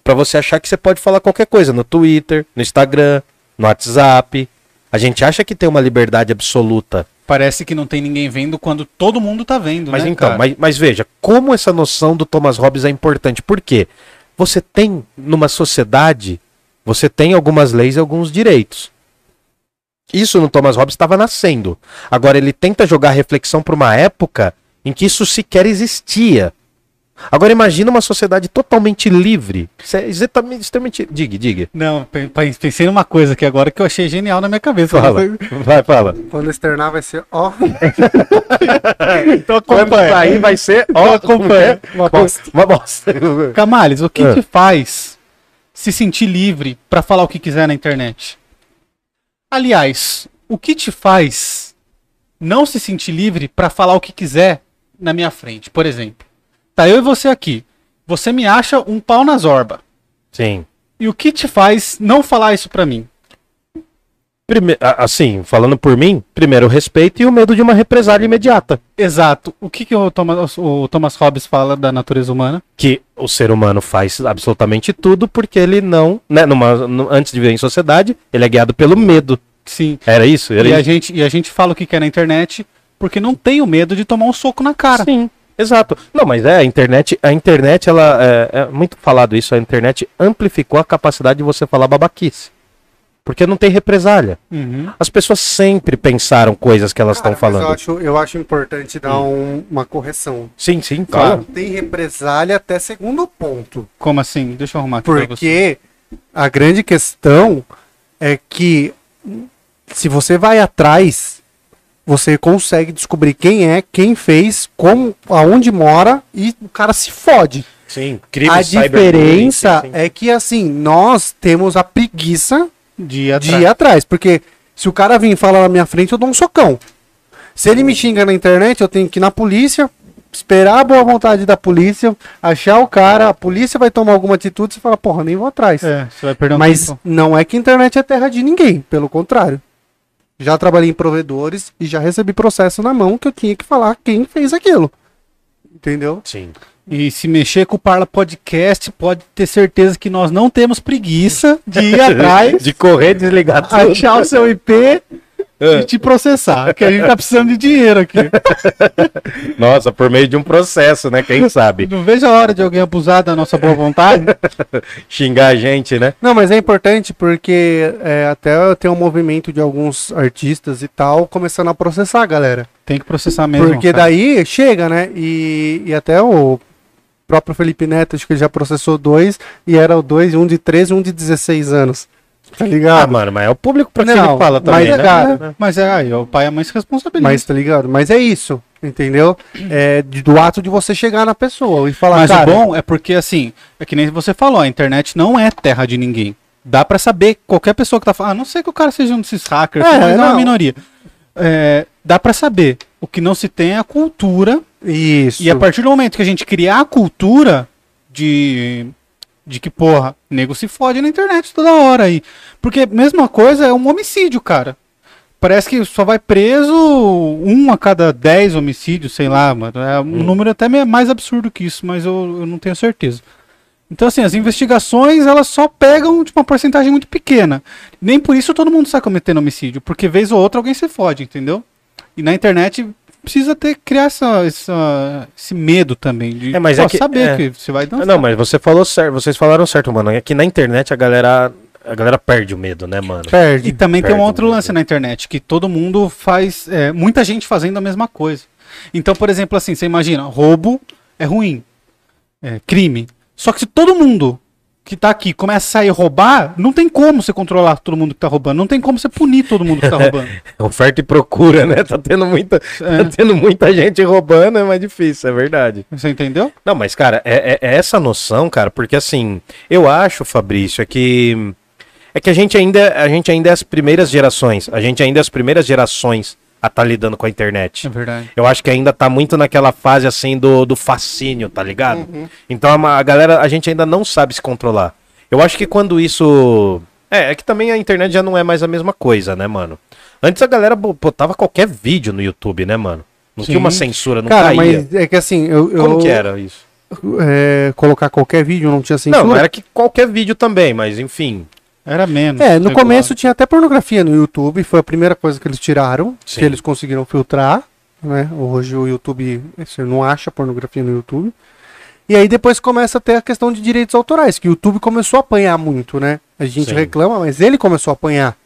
pra você achar que você pode falar qualquer coisa no Twitter, no Instagram, no WhatsApp. A gente acha que tem uma liberdade absoluta. Parece que não tem ninguém vendo quando todo mundo tá vendo, Mas né, então, cara? mas, mas veja, como essa noção do Thomas Hobbes é importante. Por quê? Você tem, numa sociedade, você tem algumas leis e alguns direitos. Isso no Thomas Hobbes estava nascendo. Agora ele tenta jogar reflexão para uma época em que isso sequer existia. Agora imagina uma sociedade totalmente livre. Isso é exatamente, extremamente... Diga, diga. Não, pe- pe- pensei numa coisa aqui agora que eu achei genial na minha cabeça. Fala. Vai, fala. Quando externar vai ser, ó, Então Quando acompanha. sair vai ser... Ó, acompanha. Uma bosta. Uma bosta. Camales, o que Ah. te faz se sentir livre pra falar o que quiser na internet? Aliás, o que te faz não se sentir livre pra falar o que quiser na minha frente? Por exemplo, tá eu e você aqui. Você me acha um pau na zorba. Sim. E o que te faz não falar isso pra mim? Prime... Assim, falando por mim, primeiro o respeito e o medo de uma represália imediata. Exato. O que, que o, Thomas, o Thomas Hobbes fala da natureza humana? Que o ser humano faz absolutamente tudo porque ele não, né, numa, antes de viver em sociedade, ele é guiado pelo medo. Sim. Era isso? Era e, isso? A gente, e a gente fala o que quer na internet porque não tem o medo de tomar um soco na cara. Sim. Exato. Não, mas é, a internet, a internet, ela é, é muito falado isso, a internet amplificou a capacidade de você falar babaquice. Porque não tem represália. Uhum. As pessoas sempre pensaram coisas que elas estão falando. Eu acho, eu acho importante dar um, uma correção. Sim, sim, claro. Tem represália até segundo ponto. Como assim? Deixa eu arrumar aqui Porque a grande questão é que se você vai atrás, você consegue descobrir quem é, quem fez, como, aonde mora e o cara se fode. Sim, crime, A diferença sim, sim. é que assim, nós temos a preguiça de ir, de ir atrás. Porque se o cara vir e falar na minha frente, eu dou um socão. Se ele me xinga na internet, eu tenho que ir na polícia, esperar a boa vontade da polícia, achar o cara, a polícia vai tomar alguma atitude, você fala, porra, nem vou atrás. É, você vai perder um Mas tempo. não é que a internet é terra de ninguém, pelo contrário. Já trabalhei em provedores e já recebi processo na mão que eu tinha que falar quem fez aquilo. Entendeu? Sim. E se mexer com o Parla Podcast, pode ter certeza que nós não temos preguiça de ir atrás, de correr, desligar tudo. achar o seu IP. E te processar, que a gente tá precisando de dinheiro aqui. Nossa, por meio de um processo, né? Quem sabe? Não vejo a hora de alguém abusar da nossa boa vontade. Xingar a gente, né? Não, mas é importante porque é, até tem um movimento de alguns artistas e tal começando a processar a galera. Tem que processar mesmo. Porque cara. daí chega, né? E, e até o próprio Felipe Neto, acho que ele já processou dois, e era o dois, um de 13 e um de 16 anos. Tá ligado? Ah, mano, mas é o público pra que não, ele fala também, mas, né? Cara, mas é aí, o pai e a mãe se responsabilizam. Mas tá ligado? Mas é isso, entendeu? É do ato de você chegar na pessoa e falar, Mas cara, o bom é porque, assim, é que nem você falou, a internet não é terra de ninguém. Dá para saber, qualquer pessoa que tá falando, a não sei que o cara seja um desses hackers, é, mas é uma minoria. É, dá para saber. O que não se tem é a cultura. Isso. E a partir do momento que a gente criar a cultura de de que, porra, nego se fode na internet toda hora aí. Porque mesma coisa é um homicídio, cara. Parece que só vai preso um a cada dez homicídios, sei lá, mano. É um hum. número até mais absurdo que isso, mas eu, eu, não tenho certeza. Então, assim, as investigações, elas só pegam tipo, uma porcentagem muito pequena. Nem por isso todo mundo sai cometendo homicídio, porque vez ou outra alguém se fode, entendeu? E na internet precisa ter criar essa, essa, esse medo também de é, mas é que, saber é. que você vai dançar. Não, mas você falou certo, vocês falaram certo, mano. É que na internet a galera a galera perde o medo, né, mano? Perde. E também perde tem um outro lance na internet que todo mundo faz, é, muita gente fazendo a mesma coisa. Então, por exemplo, assim, você imagina, roubo é ruim, é crime. Só que se todo mundo que tá aqui começa a sair roubar, não tem como você controlar todo mundo que tá roubando, não tem como você punir todo mundo que tá roubando. Oferta e procura, né? Tá tendo muita, é. tá tendo muita gente roubando, é mais difícil, é verdade. Você entendeu? Não, mas cara, é, é, é essa noção, cara, porque assim, eu acho, Fabrício, é que é que a gente ainda a gente ainda é as primeiras gerações, a gente ainda é as primeiras gerações a tá lidando com a internet. É verdade. Eu acho que ainda tá muito naquela fase assim do, do fascínio, tá ligado? Uhum. Então a, a, galera, a gente ainda não sabe se controlar. Eu acho que quando isso. É, é que também a internet já não é mais a mesma coisa, né, mano? Antes a galera botava qualquer vídeo no YouTube, né, mano? Não Sim. tinha uma censura, não Cara, caía. mas é que assim, eu. eu Como que era isso? É, colocar qualquer vídeo não tinha censura? Não, era que qualquer vídeo também, mas enfim. Era menos. É, no começo tinha até pornografia no YouTube, foi a primeira coisa que eles tiraram, Sim. que eles conseguiram filtrar, né? Hoje o YouTube, você não acha pornografia no YouTube. E aí depois começa a ter a questão de direitos autorais, que o YouTube começou a apanhar muito, né? A gente Sim. reclama, mas ele começou a apanhar.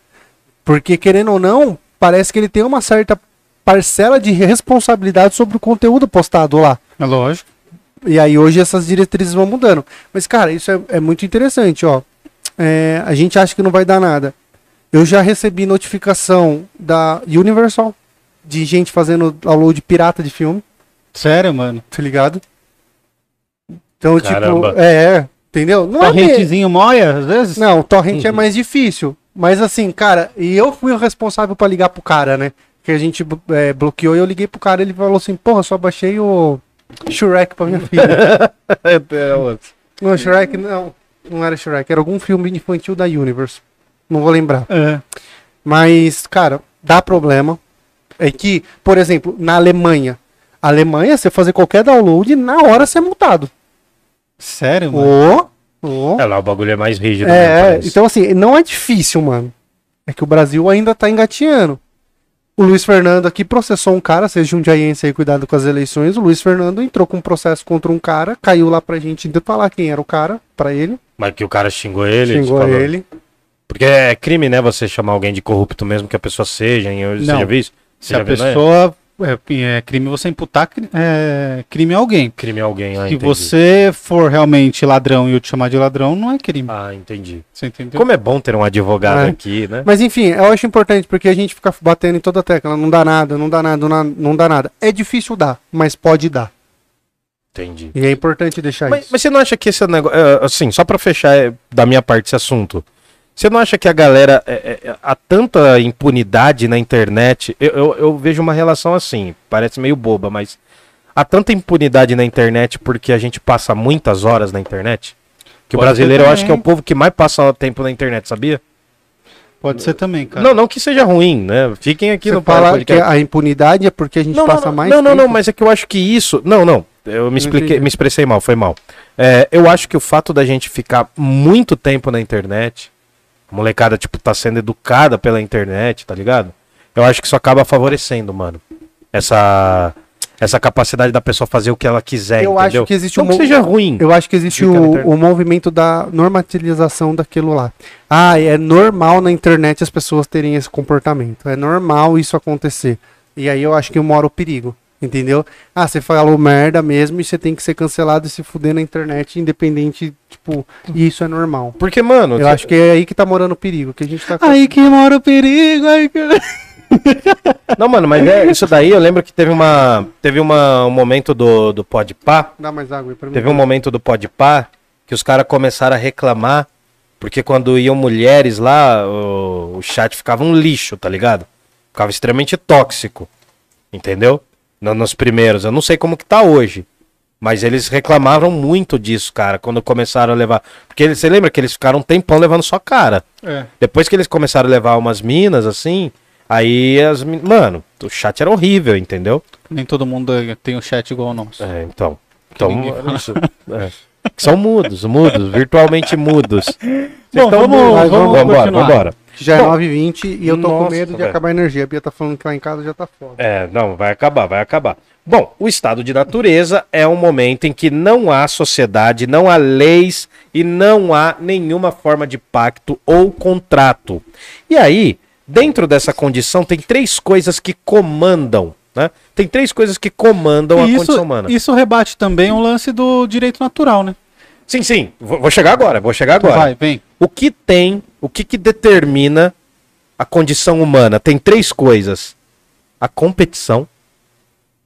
Porque, querendo ou não, parece que ele tem uma certa parcela de responsabilidade sobre o conteúdo postado lá. É lógico. E aí hoje essas diretrizes vão mudando. Mas, cara, isso é, é muito interessante, ó é, a gente acha que não vai dar nada. Eu já recebi notificação da Universal de gente fazendo download pirata de filme. Sério, mano? Tá ligado? Então, tipo, Caramba. tipo, é, entendeu? Não Torrentezinho é moia, às vezes? Não, torrent é uhum. é mais difícil. Mas assim, cara, e eu fui o responsável para ligar pro cara, né? Que a gente é, bloqueou e eu liguei pro cara ele falou assim, porra, só baixei o Shrek pra minha filha. é outro. Não, Shrek não. Não era Shrek, era algum filme infantil da Universe. Não vou lembrar. É. Mas, cara, dá problema. É que, por exemplo, na Alemanha, a Alemanha, você fazer qualquer download, na hora você é multado. Sério, mano? Ô, ô. É lá, o bagulho é mais rígido. né, É, então assim, não é difícil, mano. É que o Brasil ainda tá engatinhando. O Luiz Fernando aqui processou um cara, seja um jaiense aí, cuidado com as eleições. O Luiz Fernando entrou com um processo contra um cara, caiu lá pra gente ainda falar quem era o cara, pra ele. Mas que o cara xingou ele. xingou falou- ele. Porque é crime, né, você chamar alguém de corrupto mesmo que a pessoa seja? Você Não. isso? Você Se a né? pessoa. É, é crime você imputar é, crime a alguém. Crime a alguém, ah, Se entendi. você for realmente ladrão e eu te chamar de ladrão, não é crime. Ah, entendi. Você entendeu? Como é bom ter um advogado É. aqui, né? Mas enfim, eu acho importante porque a gente fica batendo em toda a tecla. Não dá nada, não dá nada, não dá nada. É difícil dar, mas pode dar. Entendi. E é importante deixar Mas, isso. mas você não acha que esse negócio. é, assim, só pra fechar é, da minha parte esse assunto. Você não acha que a galera. É, é, há tanta impunidade na internet. Eu, eu, eu vejo uma relação assim, parece meio boba, mas. Há tanta impunidade na internet porque a gente passa muitas horas na internet. Que o Pode ser brasileiro eu acho que é o povo que mais passa tempo na internet, sabia? Pode ser também, cara. Não, não que seja ruim, né? Fiquem aqui Você no fala que a impunidade é porque a gente Não, passa não, mais não, não, não, mas é que eu acho que isso. Não, não. Eu me, expliquei, me expressei mal, foi mal. É, eu acho que o fato da gente ficar muito tempo na internet, a molecada, tipo, tá sendo educada pela internet, tá ligado? Eu acho que isso acaba favorecendo, mano. Essa. Essa capacidade da pessoa fazer o que ela quiser, Eu entendeu? acho que existe não um que seja ruim. Eu acho que existe na o, o movimento da normatização daquilo lá. Ah, é normal na internet as pessoas terem esse comportamento. É normal isso acontecer. E aí eu acho que mora o perigo. Entendeu? Ah, você falou merda mesmo e você tem que ser cancelado e se fuder na internet, independente, tipo, e isso é normal. Porque, mano. Eu cê- acho que é aí que tá morando o perigo, que a gente tá Aí que mora o perigo. Aí que... Não, mano, mas é isso daí. Eu lembro que teve uma. Teve uma, um momento do, do Podpah Dá mais água aí pra mim. Teve um momento do Podpah que os caras começaram a reclamar, porque quando iam mulheres lá, o, o chat ficava um lixo, tá ligado? Ficava extremamente tóxico, entendeu? No- nos primeiros. Eu não sei como que tá hoje. Mas eles reclamavam muito disso, cara, quando começaram a levar. Porque eles- você lembra que eles ficaram um tempão levando só cara. É. Depois que eles começaram a levar umas minas, assim, aí as. Mano, o chat era horrível, entendeu? Nem todo mundo tem o chat igual ao nosso. É, então. Então, isso, é. São mudos, mudos, virtualmente mudos. Bom, estão vamos- mudos. vamos vambora, continuar. Vambora. Já é Bom, 9h20 e eu tô com nossa, medo de velho. acabar a energia. A Bia tá falando que lá em casa já tá foda. É, não, vai acabar, vai acabar. Bom, o estado de natureza é um momento em que não há sociedade, não há leis e não há nenhuma forma de pacto ou contrato. E aí, dentro dessa condição, tem três coisas que comandam, né? Tem três coisas que comandam a condição humana. isso rebate também o lance do direito natural, né? Sim, sim, vou vou chegar agora, vou chegar agora. Vai, vem. O que tem, o que, que determina a condição humana? Tem três coisas: a competição.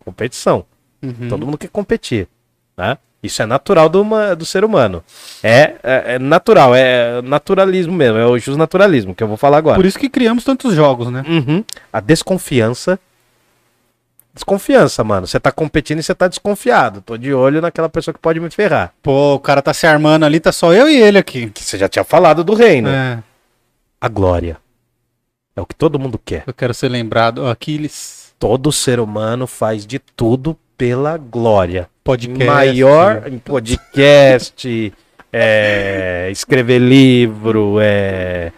Competição. Uhum. Todo mundo quer competir. Né? Isso é natural do, uma- do ser humano. É, é, é natural, é naturalismo mesmo, é o justnaturalismo que eu vou falar agora. Por isso que criamos tantos jogos, né? Uhum. A desconfiança. Desconfiança, mano. Você tá competindo e você tá desconfiado. Tô de olho naquela pessoa que pode me ferrar. Pô, o cara tá se armando ali, tá só eu e ele aqui. Que você já tinha falado do reino. É, A glória. É o que todo mundo quer. eu quero ser lembrado. Aquiles, todo ser humano faz de tudo pela glória. podcast. Maior em podcast, é, escrever livro, é,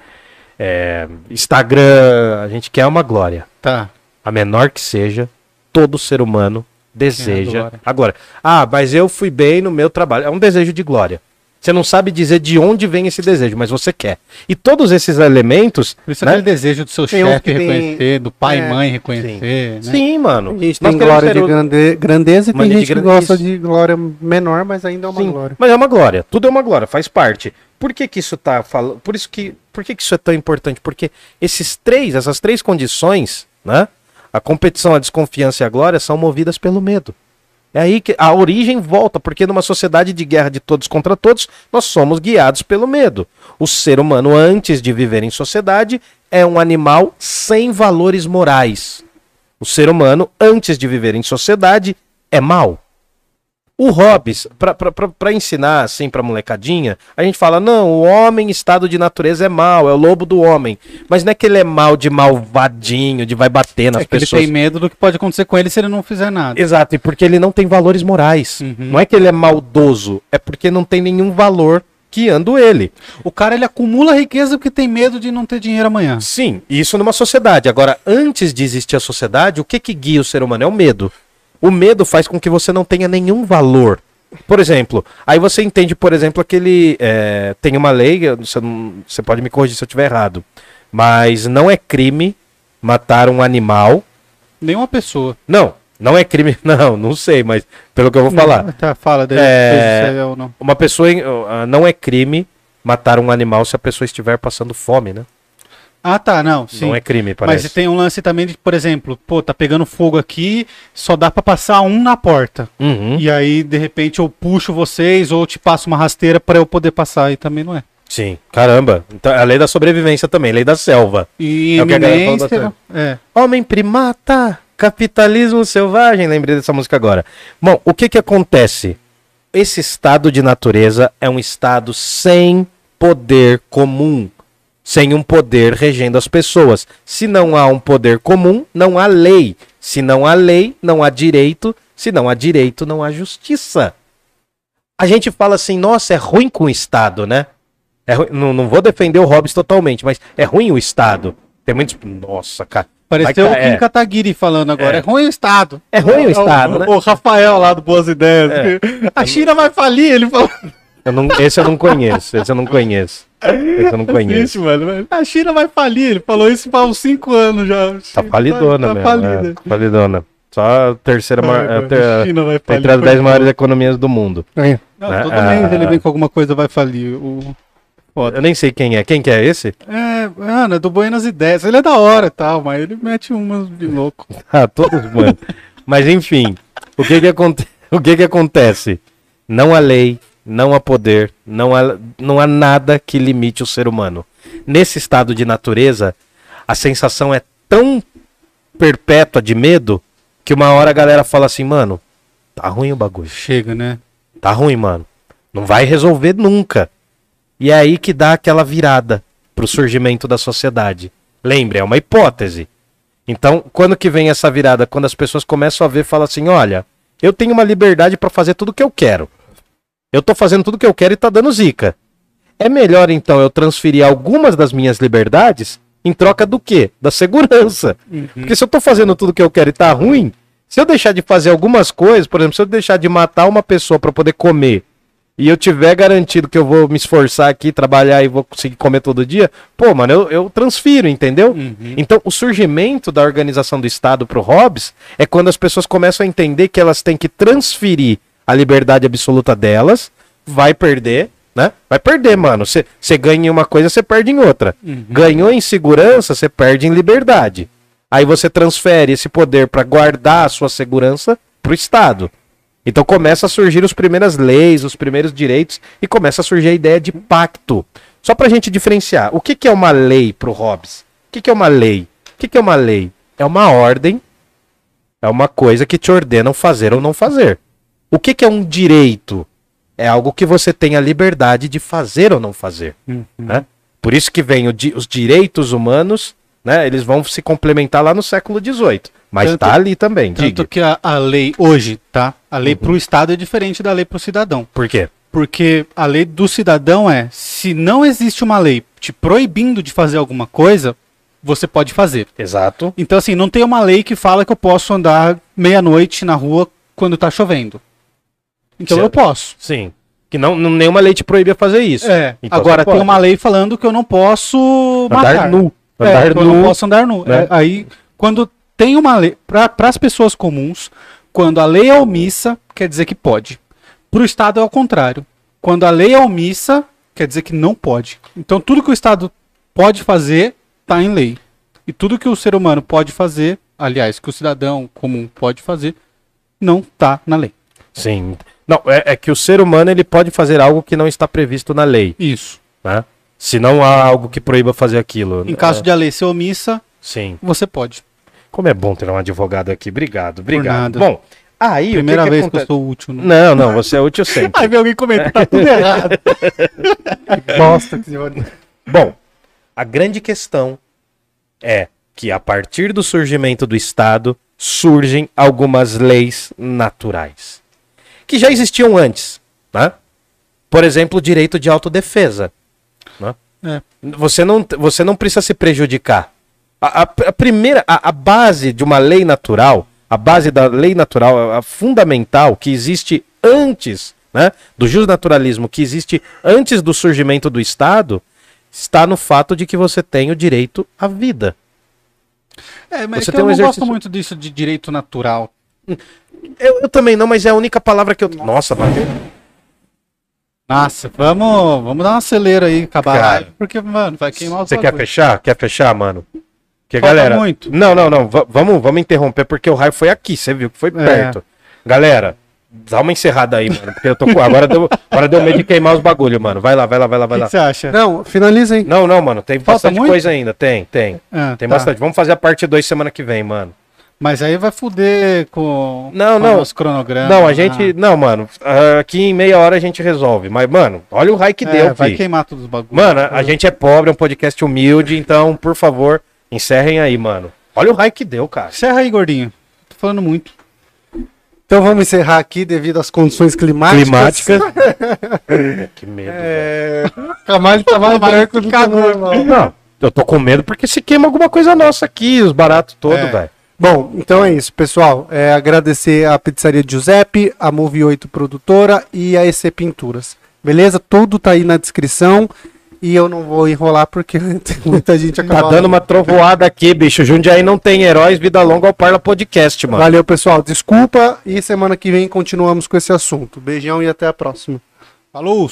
é, Instagram. A gente quer uma glória. Tá. A menor que seja, todo ser humano deseja glória. a glória. Ah, mas eu fui bem no meu trabalho. É um desejo de glória. Você não sabe dizer de onde vem esse desejo, mas você quer. E todos esses elementos. Por isso né? aquele desejo do seu chefe que tem- reconhecer, do pai É, e mãe reconhecer, né? Sim, mano. A gente tem glória ser de o- grande- grandeza e tem gente que gosta de glória menor, mas ainda é uma Sim, glória. Mas é uma glória. Tudo é uma glória, faz parte. Por que que isso tá falando? Por isso que, por que que isso é tão importante? Porque esses três, essas três condições, né? A competição, a desconfiança e a glória são movidas pelo medo. É aí que a origem volta, porque numa sociedade de guerra de todos contra todos, nós somos guiados pelo medo. O ser humano, antes de viver em sociedade, é um animal sem valores morais. O ser humano, antes de viver em sociedade, é mau. O Hobbes, para ensinar assim pra molecadinha, a gente fala: não, o homem em estado de natureza é mal, é o lobo do homem. Mas não é que ele é mal de malvadinho, de vai bater nas é pessoas. ele tem medo do que pode acontecer com ele se ele não fizer nada. Exato, e porque ele não tem valores morais. Uhum. Não é que ele é maldoso, é porque não tem nenhum valor guiando ele. O cara ele acumula riqueza porque tem medo de não ter dinheiro amanhã. Sim, isso numa sociedade. Agora, antes de existir a sociedade, o que que guia o ser humano é o medo. O medo faz com que você não tenha nenhum valor. Por exemplo, aí você entende, por exemplo, aquele. É, tem uma lei, você, não, você pode me corrigir se eu estiver errado, mas não é crime matar um animal. Nenhuma pessoa. Não, não é crime. Não, não sei, mas pelo que eu vou falar. Não, tá, fala dele, é, é. Uma pessoa. Uh, não é crime matar um animal se a pessoa estiver passando fome, né? Ah, tá, não. Sim. Não é crime, parece. Mas tem um lance também de, por exemplo, pô, tá pegando fogo aqui, só dá para passar um na porta. Uhum. E aí, de repente, eu puxo vocês ou te passo uma rasteira para eu poder passar e também não é. Sim, caramba. Então, a lei da sobrevivência também, lei da selva. E é o que a galera fala é. Homem primata, capitalismo selvagem, lembrei dessa música agora. Bom, o que que acontece? Esse estado de natureza é um estado sem poder comum sem um poder regendo as pessoas. Se não há um poder comum, não há lei. Se não há lei, não há direito. Se não há direito, não há justiça. A gente fala assim, nossa, é ruim com o Estado, né? É ruim, não, não vou defender o Hobbes totalmente, mas é ruim o Estado. Tem muitos. Nossa, cara. Pareceu o Kim é. Kataguiri falando agora. É. é. ruim o Estado. É ruim o Estado, o, né? O Rafael lá do Boas Ideias. É. A China vai falir, ele falou. Eu não, esse eu não conheço, esse eu não conheço. Esse eu não conheço. mano. A China vai falir, ele falou isso há uns 5 anos já. Tá falidona tá, tá mesmo. Falida. É, falidona. Só a terceira ah, maior. A, China vai falir, entre as 10 maiores economias do mundo. É. Não, né? todo ah, mês ele vem com alguma coisa vai falir. O... Foda. Eu nem sei quem é. Quem que é esse? É, mano, é do Buenas Ideias. Ele é da hora e tal, mas ele mete umas de louco. ah, todos, mano. mas enfim, o que que, aconte... o que que acontece? Não há lei, não há poder, não há, não há nada que limite o ser humano. Nesse estado de natureza, a sensação é tão perpétua de medo que uma hora a galera fala assim, mano, tá ruim o bagulho. Chega, né? Tá ruim, mano. Não vai resolver nunca. E é aí que dá aquela virada pro surgimento da sociedade. Lembre, é uma hipótese. Então, quando que vem essa virada? Quando as pessoas começam a ver, fala assim, olha, eu tenho uma liberdade para fazer tudo o que eu quero. Eu tô fazendo tudo que eu quero e tá dando zica. É melhor então eu transferir algumas das minhas liberdades em troca do quê? Da segurança. Uhum. Porque se eu tô fazendo tudo que eu quero e tá ruim, se eu deixar de fazer algumas coisas, por exemplo, se eu deixar de matar uma pessoa para poder comer e eu tiver garantido que eu vou me esforçar aqui, trabalhar e vou conseguir comer todo dia, pô, mano, eu, eu transfiro, entendeu? Uhum. Então, o surgimento da organização do Estado pro Hobbes é quando as pessoas começam a entender que elas têm que transferir a liberdade absoluta delas, vai perder, né? Vai perder, mano. Você ganha em uma coisa, você perde em outra. Uhum. Ganhou em segurança, você perde em liberdade. Aí você transfere esse poder para guardar a sua segurança pro Estado. Então começa a surgir as primeiras leis, os primeiros direitos e começa a surgir a ideia de pacto. Só pra gente diferenciar, o que, que é uma lei pro Hobbes? O que, que é uma lei? O que, que é uma lei? É uma ordem, é uma coisa que te ordenam fazer ou não fazer. O que, que é um direito? É algo que você tem a liberdade de fazer ou não fazer. Uhum. Né? Por isso que vem di os direitos humanos, né? Eles vão se complementar lá no século XVIII. Mas está ali também. Tanto diga. que a, a, lei hoje, tá? A lei uhum. para o Estado é diferente da lei para o cidadão. Por quê? Porque a lei do cidadão é: se não existe uma lei te proibindo de fazer alguma coisa, você pode fazer. Exato. Então, assim, não tem uma lei que fala que eu posso andar meia-noite na rua quando está chovendo. Então certo. eu posso. Sim. Que não, nenhuma lei te proíbe a fazer isso. É. Então Agora tem uma lei falando que eu não posso andar matar. nu. É, andar é, nu. Eu não posso andar nu. Né? É, aí, quando tem uma lei. Para as pessoas comuns, quando a lei é omissa, quer dizer que pode. Para o Estado é ao contrário. Quando a lei é omissa, quer dizer que não pode. Então tudo que o Estado pode fazer está em lei. E tudo que o ser humano pode fazer, aliás, que o cidadão comum pode fazer, não está na lei. Sim. Não, é, é, que o ser humano ele pode fazer algo que não está previsto na lei. Isso. Né? Se não há algo que proíba fazer aquilo. Em caso é... de a lei ser omissa, Sim. você pode. Como é bom ter um advogado aqui. Obrigado, obrigado. Bom, Aí, Primeira que que vez que acontece? eu sou útil. Né? Não, não, você é útil sempre. Aí vem alguém comentar, tá tudo errado. Bosta que você Bom, a grande questão é que a partir do surgimento do Estado surgem algumas leis naturais que já existiam antes, né? Por exemplo, o direito de autodefesa. Né? É. Você, não, você não precisa se prejudicar. A, a- a primeira, a, a base de uma lei natural, a base da lei natural, a, fundamental que existe antes, né, do justnaturalismo, que existe antes do surgimento do Estado, está no fato de que você tem o direito à vida. É, mas Você é que eu um não exercício- gosto muito disso de direito natural. Eu, eu também não, mas é a única palavra que eu. Nossa, bateu. Nossa, vamos, vamos dar uma acelera aí, acabar a Cara, live, porque, mano, vai queimar os Você quer fechar? Quer fechar, mano? Que Falta galera. muito. Não, não, não. va- vamos, vamos interromper porque o raio foi aqui. Você viu que foi perto. Galera, dá uma encerrada aí, mano. Porque eu tô com. Agora deu, agora deu medo de queimar os bagulho, mano. Vai lá, vai lá, vai lá, O vai que lá. que você acha? Não, finaliza aí. Não, não, mano. Tem Falta bastante muito? coisa ainda. Tem, tem. Ah, Tem tá. bastante. Vamos fazer a parte 2 semana que vem, mano. Mas aí vai fuder com, Não, com não. os cronogramas. Não, a gente. Não, mano. ah, Aqui em meia hora a gente resolve. Mas, mano, olha o raio que É, deu, vai fi. queimar todos os bagulhos. Mano, a gente é pobre, é um podcast humilde, então, por favor, encerrem aí, mano. Olha o raio que deu, cara. Encerra aí, gordinho. Tô falando muito. Então vamos encerrar aqui devido às condições climáticas. Climática. que medo. É... Camalho tá mais branco do que o normal. Não, eu tô com medo porque se queima alguma coisa nossa aqui, os baratos todos, É. velho. Bom, então é isso, pessoal. É, agradecer a Pizzaria Giuseppe, a Move 8 Produtora e a EC Pinturas. Beleza? Tudo tá aí na descrição. E eu não vou enrolar porque tem muita gente Tá acabando. dando uma trovoada aqui, bicho. Jundiaí não tem heróis, vida longa ao Parla Podcast, mano. Valeu, pessoal. Desculpa e semana que vem continuamos com esse assunto. Beijão e até a próxima. Falou!